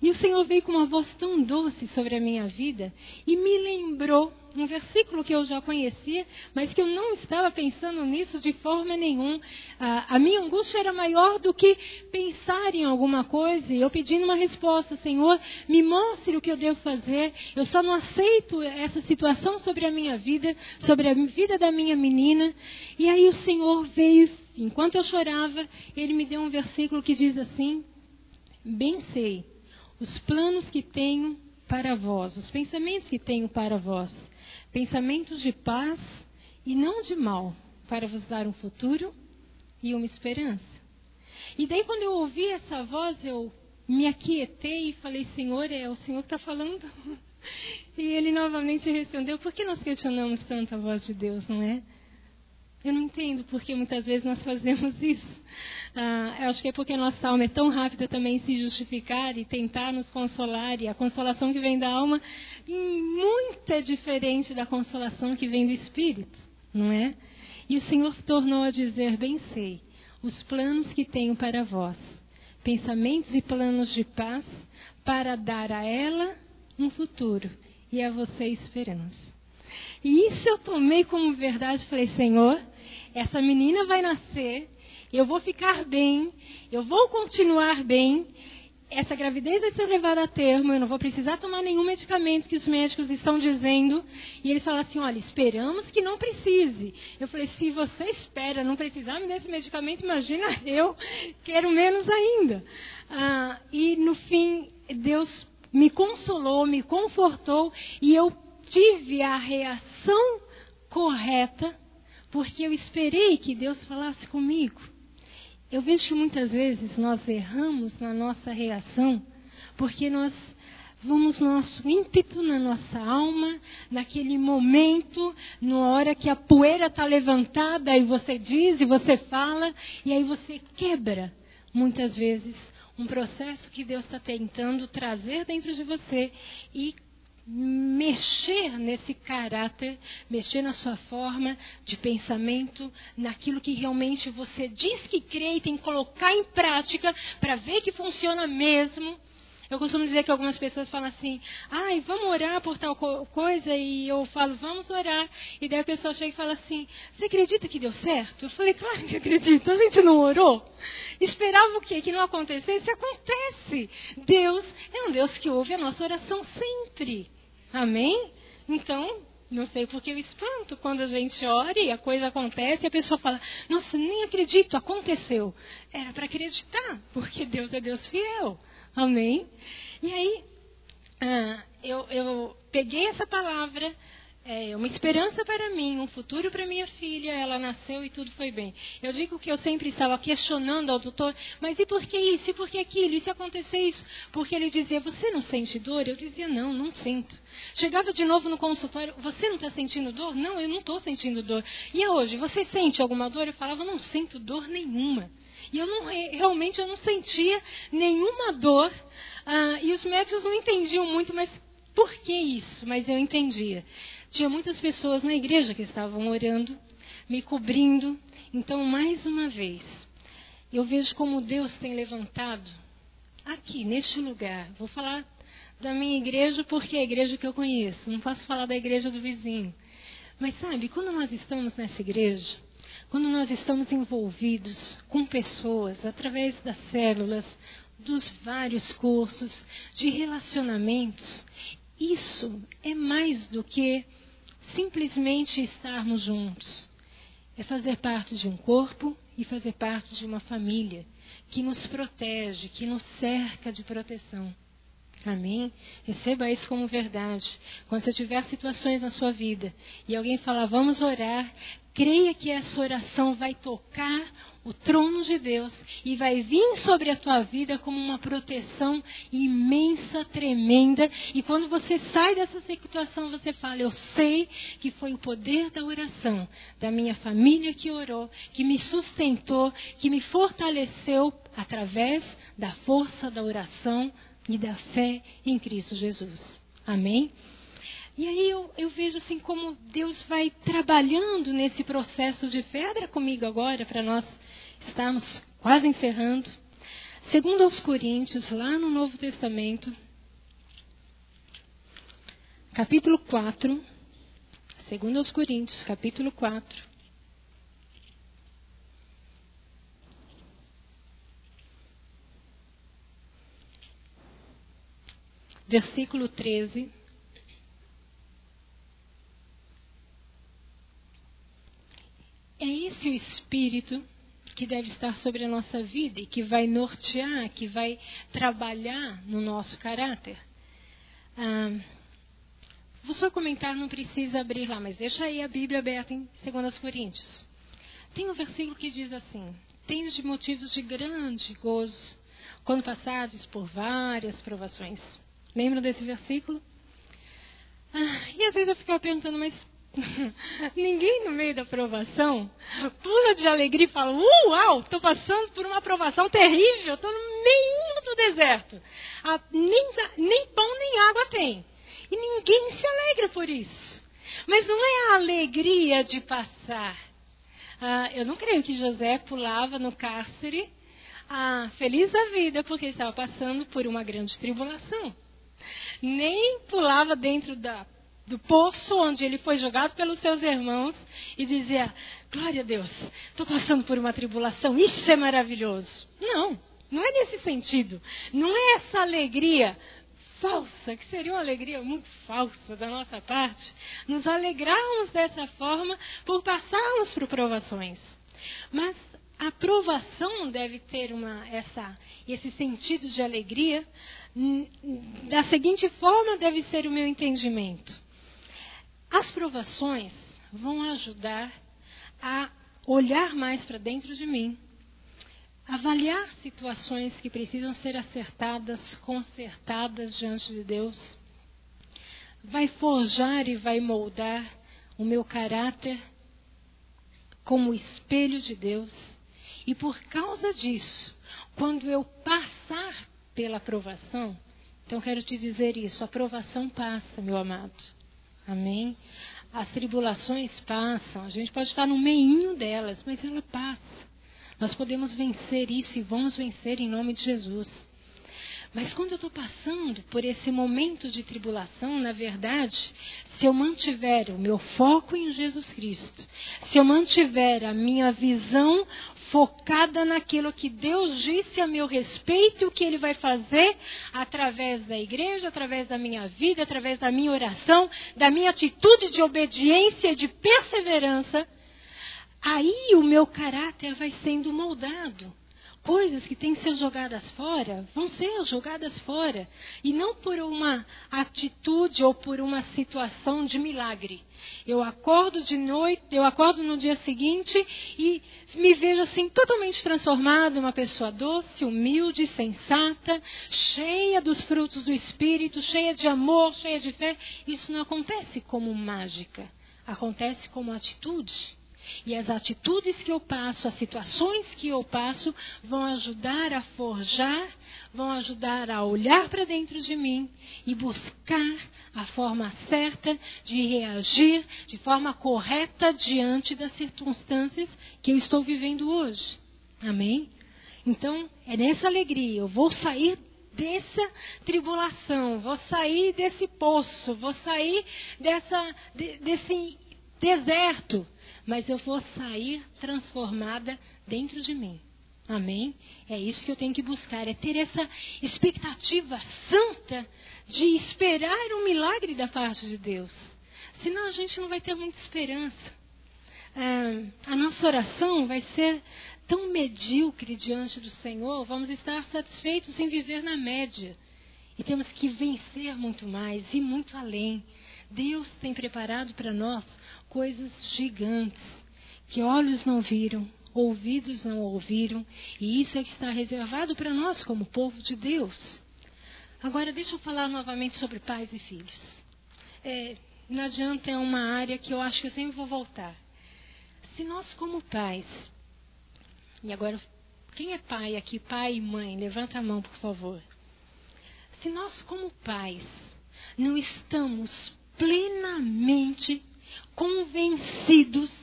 E o Senhor veio com uma voz tão doce sobre a minha vida e me lembrou um versículo que eu já conhecia, mas que eu não estava pensando nisso de forma nenhuma. A, a minha angústia era maior do que pensar em alguma coisa e eu pedindo uma resposta, Senhor, me mostre o que eu devo fazer. Eu só não aceito essa situação sobre a minha vida, sobre a vida da minha menina. E aí o Senhor veio, enquanto eu chorava, ele me deu um versículo que diz assim: Bem sei os planos que tenho para vós, os pensamentos que tenho para vós, pensamentos de paz e não de mal, para vos dar um futuro e uma esperança. E daí, quando eu ouvi essa voz, eu me aquietei e falei: Senhor, é o Senhor que está falando. E ele novamente respondeu: Por que nós questionamos tanto a voz de Deus, não é? Eu não entendo porque muitas vezes nós fazemos isso. Ah, eu acho que é porque a nossa alma é tão rápida também se justificar e tentar nos consolar. E a consolação que vem da alma muito é diferente da consolação que vem do Espírito, não é? E o Senhor tornou a dizer: Bem sei, os planos que tenho para vós, pensamentos e planos de paz, para dar a ela um futuro e a você esperança. E isso eu tomei como verdade. Falei, Senhor, essa menina vai nascer, eu vou ficar bem, eu vou continuar bem, essa gravidez vai ser levada a termo, eu não vou precisar tomar nenhum medicamento que os médicos estão dizendo. E eles falam assim: olha, esperamos que não precise. Eu falei: se você espera não precisar desse medicamento, imagina eu, quero menos ainda. Ah, e no fim, Deus me consolou, me confortou e eu tive a reação correta porque eu esperei que Deus falasse comigo. Eu vejo que muitas vezes nós erramos na nossa reação, porque nós vamos no nosso ímpeto, na nossa alma, naquele momento, na hora que a poeira está levantada, e você diz e você fala, e aí você quebra, muitas vezes, um processo que Deus está tentando trazer dentro de você e mexer nesse caráter, mexer na sua forma de pensamento, naquilo que realmente você diz que crê e tem que colocar em prática para ver que funciona mesmo. Eu costumo dizer que algumas pessoas falam assim, ai, vamos orar por tal coisa, e eu falo, vamos orar. E daí a pessoa chega e fala assim, você acredita que deu certo? Eu falei, claro que acredito, a gente não orou. Esperava o quê? Que não acontecesse? Acontece. Deus é um Deus que ouve a nossa oração sempre. Amém? Então, não sei porque eu espanto quando a gente ora e a coisa acontece e a pessoa fala: Nossa, nem acredito, aconteceu. Era para acreditar, porque Deus é Deus fiel. Amém? E aí, ah, eu, eu peguei essa palavra, é uma esperança para mim, um futuro para minha filha. Ela nasceu e tudo foi bem. Eu digo que eu sempre estava questionando ao doutor, mas e por que isso? E por que aquilo? E se acontecer isso? Porque ele dizia, você não sente dor? Eu dizia, não, não sinto. Chegava de novo no consultório, você não está sentindo dor? Não, eu não estou sentindo dor. E hoje, você sente alguma dor? Eu falava, não sinto dor nenhuma. E eu não, realmente eu não sentia nenhuma dor. Ah, e os médicos não entendiam muito, mas por que isso? Mas eu entendia. Tinha muitas pessoas na igreja que estavam orando, me cobrindo. Então, mais uma vez, eu vejo como Deus tem levantado aqui, neste lugar. Vou falar da minha igreja porque é a igreja que eu conheço. Não posso falar da igreja do vizinho. Mas sabe, quando nós estamos nessa igreja, quando nós estamos envolvidos com pessoas através das células, dos vários cursos, de relacionamentos, isso é mais do que simplesmente estarmos juntos. É fazer parte de um corpo e fazer parte de uma família que nos protege, que nos cerca de proteção. Amém? Receba isso como verdade. Quando você tiver situações na sua vida e alguém falar, vamos orar, creia que essa oração vai tocar o trono de Deus e vai vir sobre a tua vida como uma proteção imensa, tremenda. E quando você sai dessa situação, você fala: Eu sei que foi o poder da oração, da minha família que orou, que me sustentou, que me fortaleceu através da força da oração e da fé em Cristo Jesus. Amém? E aí eu, eu, vejo assim como Deus vai trabalhando nesse processo de fé. Comigo agora para nós estarmos quase encerrando. Segundo aos Coríntios, lá no Novo Testamento, capítulo 4. Segundo aos Coríntios, capítulo 4. Versículo 13. É esse o espírito que deve estar sobre a nossa vida e que vai nortear, que vai trabalhar no nosso caráter. Ah, vou só comentar, não precisa abrir lá, mas deixa aí a Bíblia aberta em 2 Coríntios. Tem um versículo que diz assim: Tenho de motivos de grande gozo quando passados por várias provações. Lembram desse versículo? Ah, e às vezes eu ficava perguntando, mas Ninguém no meio da aprovação pula de alegria e fala: Uau, estou passando por uma aprovação terrível, estou no meio do deserto. Nem, nem pão nem água tem. E ninguém se alegra por isso. Mas não é a alegria de passar. Ah, eu não creio que José pulava no cárcere ah, feliz da vida porque estava passando por uma grande tribulação. Nem pulava dentro da do poço onde ele foi jogado pelos seus irmãos e dizia: Glória a Deus, estou passando por uma tribulação, isso é maravilhoso. Não, não é nesse sentido. Não é essa alegria falsa, que seria uma alegria muito falsa da nossa parte, nos alegrarmos dessa forma por passarmos por provações. Mas a provação deve ter uma, essa, esse sentido de alegria. Da seguinte forma deve ser o meu entendimento. As provações vão ajudar a olhar mais para dentro de mim, avaliar situações que precisam ser acertadas, consertadas diante de Deus. Vai forjar e vai moldar o meu caráter como espelho de Deus. E por causa disso, quando eu passar pela aprovação, então quero te dizer isso: a aprovação passa, meu amado. Amém? As tribulações passam, a gente pode estar no meio delas, mas ela passa. Nós podemos vencer isso e vamos vencer em nome de Jesus. Mas quando eu estou passando por esse momento de tribulação, na verdade, se eu mantiver o meu foco em Jesus Cristo, se eu mantiver a minha visão focada naquilo que Deus disse a meu respeito e o que Ele vai fazer através da igreja, através da minha vida, através da minha oração, da minha atitude de obediência, de perseverança, aí o meu caráter vai sendo moldado coisas que têm que ser jogadas fora vão ser jogadas fora. E não por uma atitude ou por uma situação de milagre. Eu acordo de noite, eu acordo no dia seguinte e me vejo assim totalmente transformada, uma pessoa doce, humilde, sensata, cheia dos frutos do Espírito, cheia de amor, cheia de fé. Isso não acontece como mágica. Acontece como atitude. E as atitudes que eu passo, as situações que eu passo, vão ajudar a forjar, vão ajudar a olhar para dentro de mim e buscar a forma certa de reagir de forma correta diante das circunstâncias que eu estou vivendo hoje. Amém? Então, é nessa alegria. Eu vou sair dessa tribulação, vou sair desse poço, vou sair dessa, de, desse deserto, mas eu vou sair transformada dentro de mim. Amém? É isso que eu tenho que buscar, é ter essa expectativa santa de esperar um milagre da parte de Deus. Senão a gente não vai ter muita esperança. Ah, a nossa oração vai ser tão medíocre diante do Senhor, vamos estar satisfeitos em viver na média. E temos que vencer muito mais e muito além. Deus tem preparado para nós coisas gigantes que olhos não viram, ouvidos não ouviram, e isso é que está reservado para nós como povo de Deus. Agora, deixa eu falar novamente sobre pais e filhos. É, não adianta, é uma área que eu acho que eu sempre vou voltar. Se nós, como pais, e agora, quem é pai aqui, pai e mãe, levanta a mão, por favor. Se nós, como pais, não estamos plenamente convencidos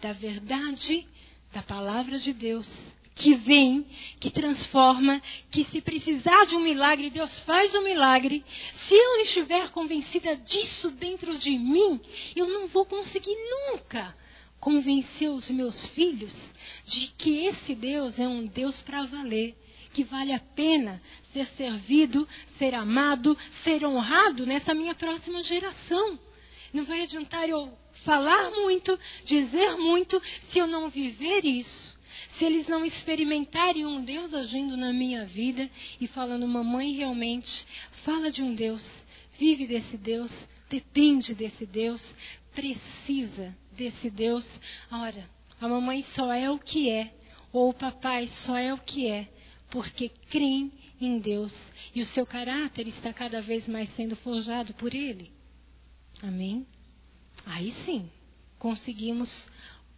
da verdade da palavra de Deus, que vem, que transforma, que se precisar de um milagre, Deus faz um milagre. Se eu estiver convencida disso dentro de mim, eu não vou conseguir nunca convencer os meus filhos de que esse Deus é um Deus para valer, que vale a pena ser servido, ser amado, ser honrado nessa minha próxima geração. Não vai adiantar eu falar muito, dizer muito, se eu não viver isso. Se eles não experimentarem um Deus agindo na minha vida e falando, mamãe, realmente, fala de um Deus, vive desse Deus, depende desse Deus, precisa desse Deus. Ora, a mamãe só é o que é, ou o papai só é o que é, porque creem em Deus e o seu caráter está cada vez mais sendo forjado por Ele. Amém? Aí sim, conseguimos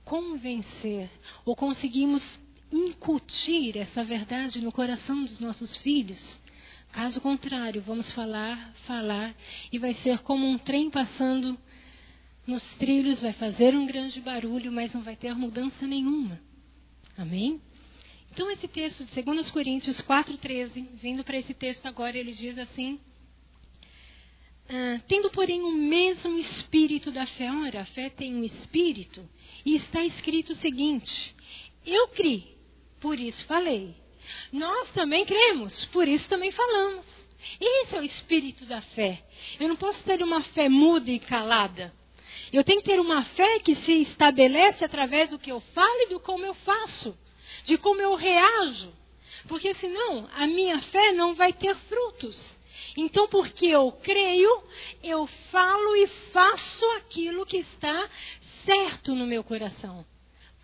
convencer ou conseguimos incutir essa verdade no coração dos nossos filhos. Caso contrário, vamos falar, falar e vai ser como um trem passando nos trilhos, vai fazer um grande barulho, mas não vai ter mudança nenhuma. Amém? Então, esse texto de 2 Coríntios 4,13, vindo para esse texto agora, ele diz assim: ah, tendo, porém, o mesmo espírito da fé. Ora, a fé tem um espírito. E está escrito o seguinte: Eu criei, por isso falei. Nós também cremos, por isso também falamos. Esse é o espírito da fé. Eu não posso ter uma fé muda e calada. Eu tenho que ter uma fé que se estabelece através do que eu falo e do como eu faço, de como eu reajo. Porque senão a minha fé não vai ter frutos. Então, porque eu creio, eu falo e faço aquilo que está certo no meu coração.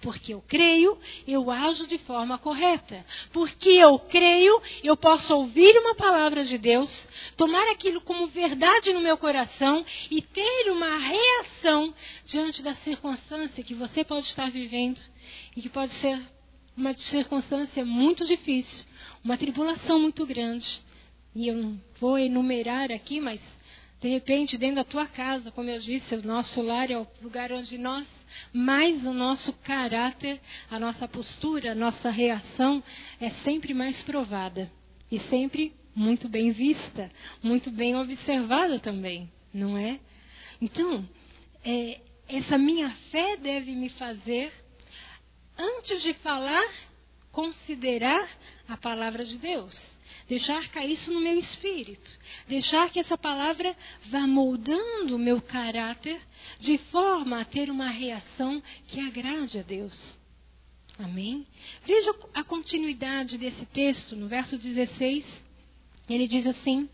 Porque eu creio, eu ajo de forma correta. Porque eu creio, eu posso ouvir uma palavra de Deus, tomar aquilo como verdade no meu coração e ter uma reação diante da circunstância que você pode estar vivendo e que pode ser uma circunstância muito difícil, uma tribulação muito grande e eu não vou enumerar aqui, mas de repente, dentro da tua casa, como eu disse, o nosso lar é o lugar onde nós, mais o nosso caráter, a nossa postura, a nossa reação é sempre mais provada e sempre muito bem vista, muito bem observada também, não é? Então, é, essa minha fé deve me fazer, antes de falar, considerar a palavra de Deus deixar cair isso no meu espírito, deixar que essa palavra vá moldando o meu caráter de forma a ter uma reação que agrade a Deus. Amém? Veja a continuidade desse texto, no verso 16. Ele diz assim: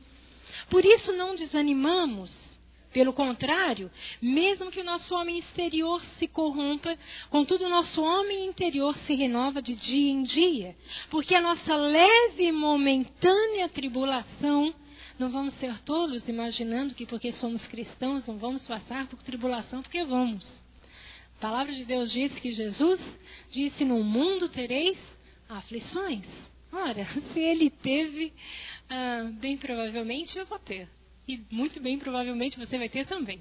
Por isso não desanimamos pelo contrário, mesmo que o nosso homem exterior se corrompa, contudo o nosso homem interior se renova de dia em dia. Porque a nossa leve e momentânea tribulação, não vamos ser tolos imaginando que porque somos cristãos não vamos passar por tribulação, porque vamos. A palavra de Deus diz que Jesus disse: No mundo tereis aflições. Ora, se ele teve, ah, bem provavelmente eu vou ter e muito bem provavelmente você vai ter também.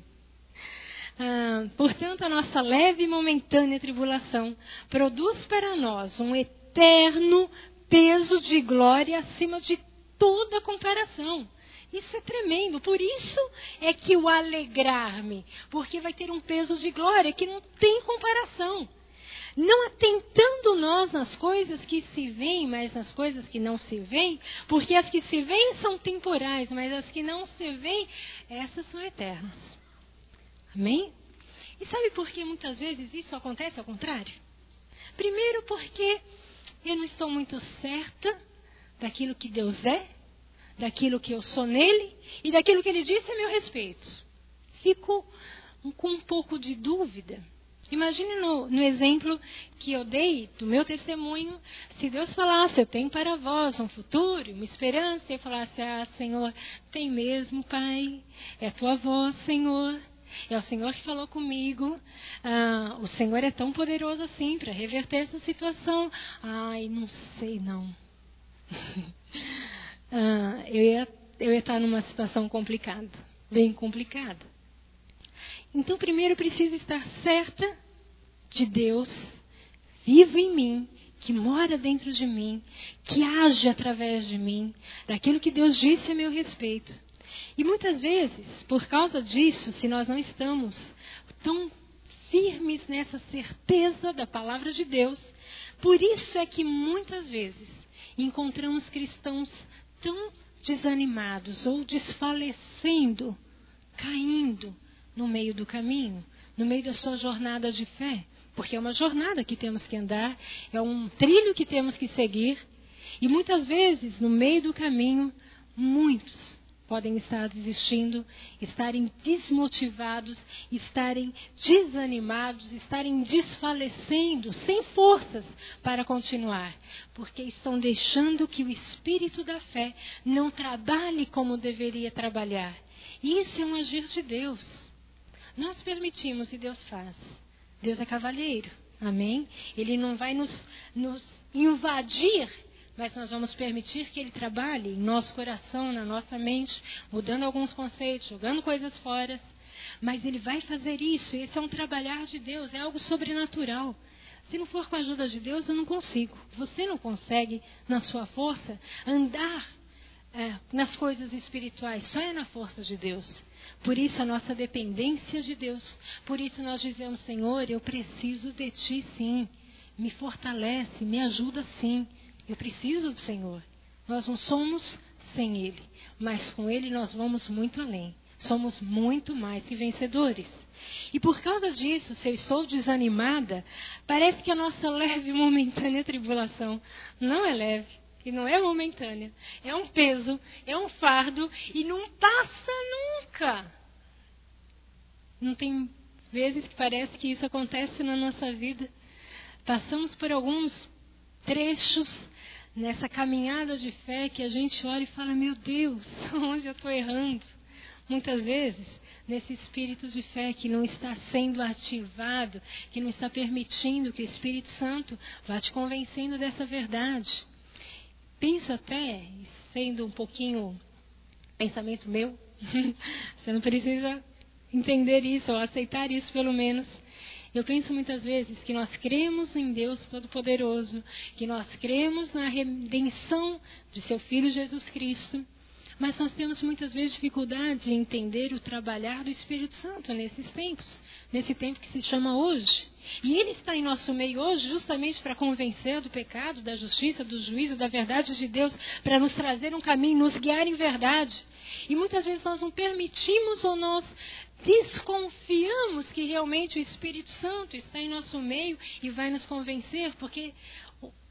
Ah, portanto, a nossa leve e momentânea tribulação produz para nós um eterno peso de glória acima de toda comparação. Isso é tremendo. Por isso é que o alegrar-me, porque vai ter um peso de glória que não tem comparação. Não atentando nós nas coisas que se veem, mas nas coisas que não se veem, porque as que se veem são temporais, mas as que não se veem, essas são eternas. Amém? E sabe por que muitas vezes isso acontece ao contrário? Primeiro, porque eu não estou muito certa daquilo que Deus é, daquilo que eu sou nele e daquilo que ele disse a meu respeito. Fico com um pouco de dúvida. Imagine no, no, exemplo que eu dei do meu testemunho, se Deus falasse, eu tenho para vós um futuro, uma esperança, e eu falasse, ah, Senhor, tem mesmo, Pai, é tua voz, Senhor, é o Senhor que falou comigo. Ah, o Senhor é tão poderoso assim para reverter essa situação. Ai, não sei não. ah, eu, ia, eu ia estar numa situação complicada, bem complicada. Então, primeiro preciso estar certa de Deus vivo em mim, que mora dentro de mim, que age através de mim, daquilo que Deus disse a meu respeito. E muitas vezes, por causa disso, se nós não estamos tão firmes nessa certeza da palavra de Deus, por isso é que muitas vezes encontramos cristãos tão desanimados ou desfalecendo, caindo no meio do caminho, no meio da sua jornada de fé, porque é uma jornada que temos que andar, é um trilho que temos que seguir, e muitas vezes no meio do caminho, muitos podem estar desistindo, estarem desmotivados, estarem desanimados, estarem desfalecendo, sem forças para continuar, porque estão deixando que o espírito da fé não trabalhe como deveria trabalhar. Isso é um agir de Deus. Nós permitimos e Deus faz. Deus é cavalheiro. Amém? Ele não vai nos, nos invadir mas nós vamos permitir que ele trabalhe em nosso coração, na nossa mente, mudando alguns conceitos, jogando coisas fora. Mas ele vai fazer isso, esse é um trabalhar de Deus, é algo sobrenatural. Se não for com a ajuda de Deus, eu não consigo. Você não consegue, na sua força, andar é, nas coisas espirituais, só é na força de Deus. Por isso a nossa dependência de Deus. Por isso nós dizemos, Senhor, eu preciso de Ti sim. Me fortalece, me ajuda sim. Eu preciso do Senhor. Nós não somos sem Ele, mas com Ele nós vamos muito além. Somos muito mais que vencedores. E por causa disso, se eu estou desanimada, parece que a nossa leve momentânea tribulação não é leve e não é momentânea. É um peso, é um fardo e não passa nunca. Não tem vezes que parece que isso acontece na nossa vida. Passamos por alguns trechos nessa caminhada de fé que a gente olha e fala: Meu Deus, onde eu estou errando? Muitas vezes, nesse espírito de fé que não está sendo ativado, que não está permitindo que o Espírito Santo vá te convencendo dessa verdade. Penso até, sendo um pouquinho pensamento meu, você não precisa entender isso ou aceitar isso pelo menos. Eu penso muitas vezes que nós cremos em Deus Todo-Poderoso, que nós cremos na redenção de seu Filho Jesus Cristo, mas nós temos muitas vezes dificuldade em entender o trabalhar do Espírito Santo nesses tempos, nesse tempo que se chama hoje. E ele está em nosso meio hoje justamente para convencer do pecado, da justiça, do juízo, da verdade de Deus, para nos trazer um caminho, nos guiar em verdade. E muitas vezes nós não permitimos ou nós desconfiamos que realmente o Espírito Santo está em nosso meio e vai nos convencer, porque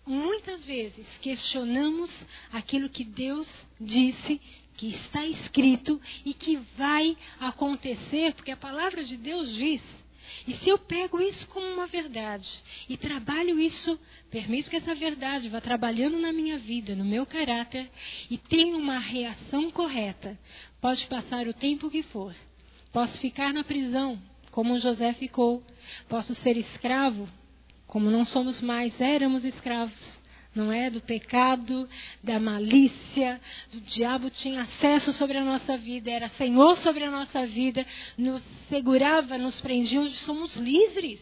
muitas vezes questionamos aquilo que Deus disse, que está escrito e que vai acontecer, porque a palavra de Deus diz. E se eu pego isso como uma verdade e trabalho isso, permito que essa verdade vá trabalhando na minha vida, no meu caráter e tenha uma reação correta, pode passar o tempo que for Posso ficar na prisão, como José ficou. Posso ser escravo, como não somos mais, éramos escravos. Não é? Do pecado, da malícia, do diabo tinha acesso sobre a nossa vida, era senhor sobre a nossa vida, nos segurava, nos prendia, hoje somos livres.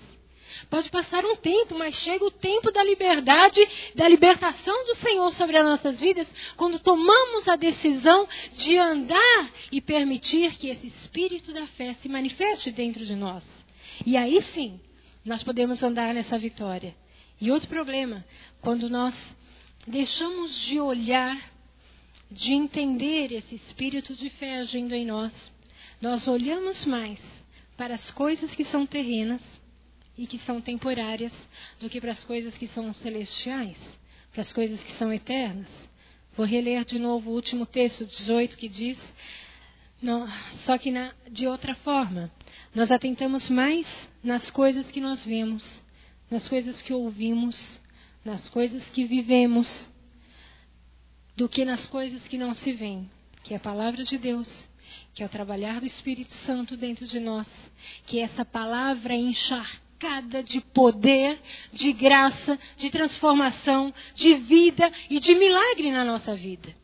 Pode passar um tempo, mas chega o tempo da liberdade, da libertação do Senhor sobre as nossas vidas, quando tomamos a decisão de andar e permitir que esse espírito da fé se manifeste dentro de nós. E aí sim, nós podemos andar nessa vitória. E outro problema, quando nós deixamos de olhar, de entender esse espírito de fé agindo em nós, nós olhamos mais para as coisas que são terrenas e que são temporárias do que para as coisas que são celestiais, para as coisas que são eternas. Vou reler de novo o último texto, 18, que diz: só que na, de outra forma, nós atentamos mais nas coisas que nós vemos, nas coisas que ouvimos, nas coisas que vivemos, do que nas coisas que não se veem, que é a palavra de Deus, que é o trabalhar do Espírito Santo dentro de nós, que é essa palavra encharcada de poder, de graça, de transformação, de vida e de milagre na nossa vida.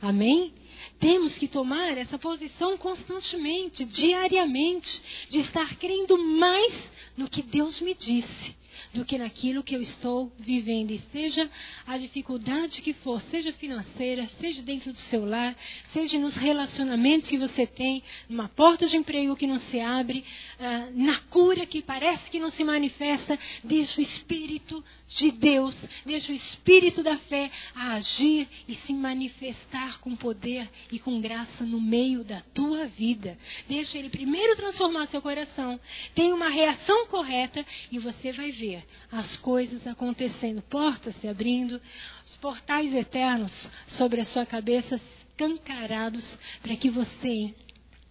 Amém? Temos que tomar essa posição constantemente, diariamente, de estar crendo mais no que Deus me disse do que naquilo que eu estou vivendo. E seja a dificuldade que for, seja financeira, seja dentro do seu lar, seja nos relacionamentos que você tem, numa porta de emprego que não se abre, uh, na cura que parece que não se manifesta, deixa o Espírito de Deus, deixa o Espírito da fé agir e se manifestar com poder e com graça no meio da tua vida. Deixa ele primeiro transformar seu coração, tem uma reação correta e você vai ver as coisas acontecendo, portas se abrindo, os portais eternos sobre a sua cabeça escancarados para que você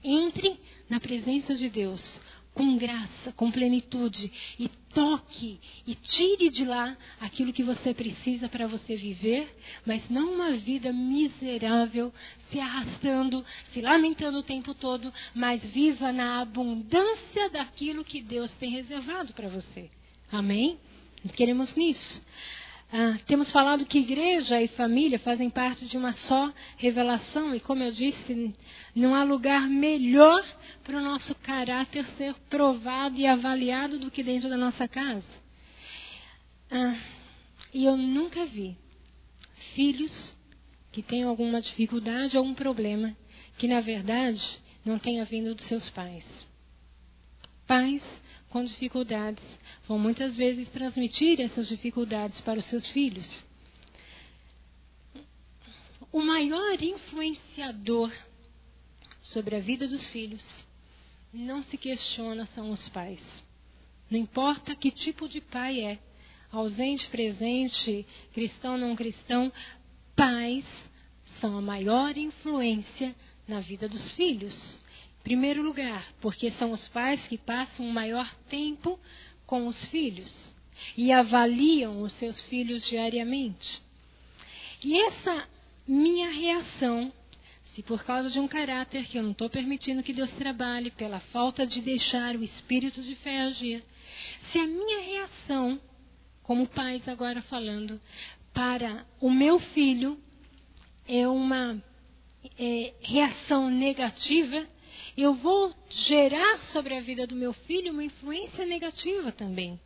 entre na presença de Deus com graça, com plenitude e toque e tire de lá aquilo que você precisa para você viver, mas não uma vida miserável, se arrastando, se lamentando o tempo todo, mas viva na abundância daquilo que Deus tem reservado para você. Amém? Queremos nisso. Ah, temos falado que igreja e família fazem parte de uma só revelação, e como eu disse, não há lugar melhor para o nosso caráter ser provado e avaliado do que dentro da nossa casa. Ah, e eu nunca vi filhos que tenham alguma dificuldade, algum problema, que na verdade não tenha vindo dos seus pais. Pais com dificuldades vão muitas vezes transmitir essas dificuldades para os seus filhos. O maior influenciador sobre a vida dos filhos não se questiona são os pais. Não importa que tipo de pai é, ausente, presente, cristão, não cristão, pais são a maior influência na vida dos filhos. Primeiro lugar, porque são os pais que passam o maior tempo com os filhos e avaliam os seus filhos diariamente. E essa minha reação, se por causa de um caráter que eu não estou permitindo que Deus trabalhe, pela falta de deixar o espírito de fé agir, se a minha reação, como pais agora falando, para o meu filho é uma é, reação negativa, eu vou gerar sobre a vida do meu filho uma influência negativa também.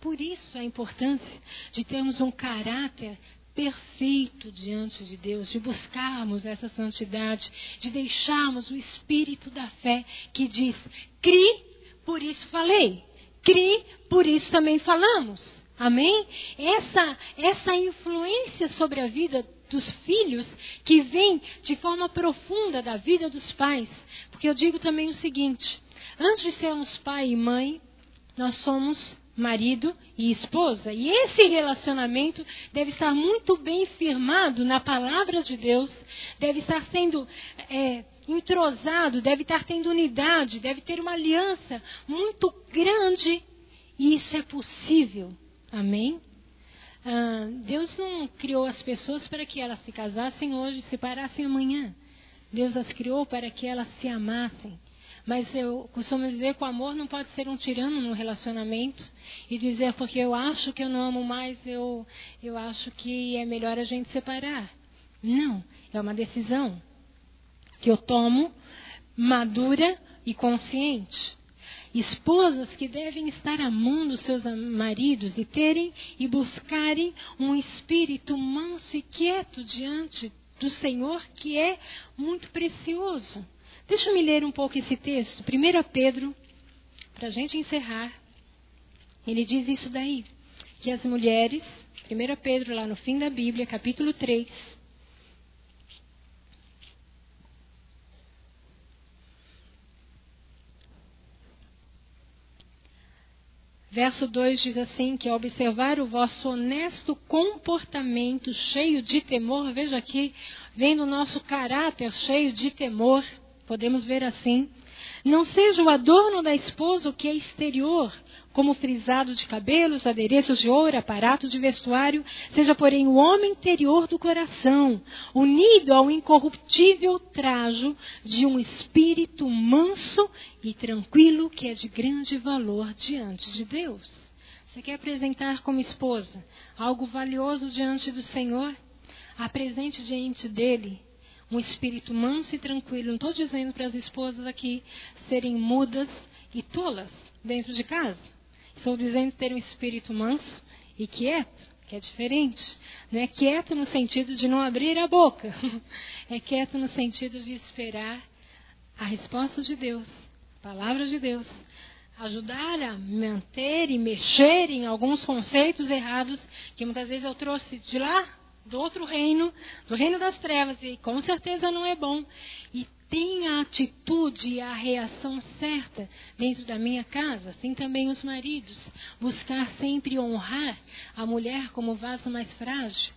Por isso a importância de termos um caráter perfeito diante de Deus, de buscarmos essa santidade, de deixarmos o espírito da fé que diz: cri, por isso falei, cri, por isso também falamos. Amém? Essa, essa influência sobre a vida dos filhos que vem de forma profunda da vida dos pais. Porque eu digo também o seguinte: antes de sermos pai e mãe, nós somos marido e esposa. E esse relacionamento deve estar muito bem firmado na palavra de Deus, deve estar sendo é, entrosado, deve estar tendo unidade, deve ter uma aliança muito grande. E isso é possível. Amém? Ah, Deus não criou as pessoas para que elas se casassem hoje se separassem amanhã. Deus as criou para que elas se amassem. Mas eu costumo dizer que o amor não pode ser um tirano no relacionamento e dizer porque eu acho que eu não amo mais, eu, eu acho que é melhor a gente separar. Não, é uma decisão que eu tomo madura e consciente. Esposas que devem estar amando seus maridos e terem e buscarem um espírito manso e quieto diante do Senhor, que é muito precioso. Deixa eu me ler um pouco esse texto. 1 Pedro, para a gente encerrar. Ele diz isso daí, que as mulheres, 1 Pedro, lá no fim da Bíblia, capítulo 3, Verso 2 diz assim: que ao observar o vosso honesto comportamento cheio de temor, veja aqui, vendo o nosso caráter cheio de temor, podemos ver assim, não seja o adorno da esposa o que é exterior, como frisado de cabelos, adereços de ouro, aparato de vestuário, seja, porém, o homem interior do coração, unido ao incorruptível trajo de um espírito manso e tranquilo, que é de grande valor diante de Deus. Você quer apresentar como esposa algo valioso diante do Senhor? Apresente diante dele um espírito manso e tranquilo. Não estou dizendo para as esposas aqui serem mudas e tolas dentro de casa. Estou dizendo ter um espírito manso e quieto, que é diferente. Não é quieto no sentido de não abrir a boca. É quieto no sentido de esperar a resposta de Deus, a palavra de Deus. Ajudar a manter e mexer em alguns conceitos errados que muitas vezes eu trouxe de lá, do outro reino, do reino das trevas, e com certeza não é bom. E tenha a atitude e a reação certa dentro da minha casa, assim também os maridos. Buscar sempre honrar a mulher como vaso mais frágil.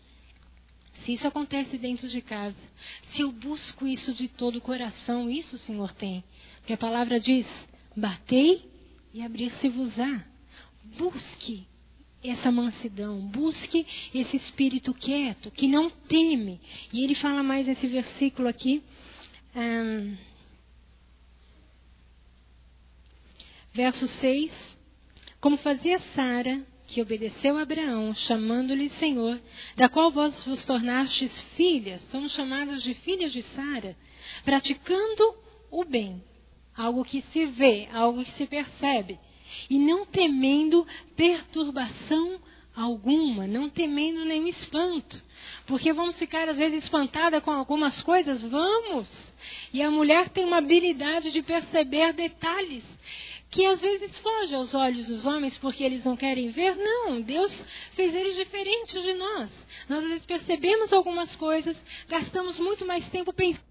Se isso acontece dentro de casa, se eu busco isso de todo o coração, isso o Senhor tem. Porque a palavra diz: batei e abrir-se-vos-á. Busque essa mansidão, busque esse espírito quieto, que não teme. E ele fala mais esse versículo aqui, um, verso 6. Como fazia Sara, que obedeceu a Abraão, chamando-lhe Senhor, da qual vós vos tornastes filhas, somos chamadas de filhas de Sara, praticando o bem, algo que se vê, algo que se percebe, e não temendo perturbação alguma, não temendo nenhum espanto. Porque vamos ficar às vezes espantada com algumas coisas? Vamos! E a mulher tem uma habilidade de perceber detalhes que às vezes foge aos olhos dos homens porque eles não querem ver. Não, Deus fez eles diferentes de nós. Nós às vezes percebemos algumas coisas, gastamos muito mais tempo pensando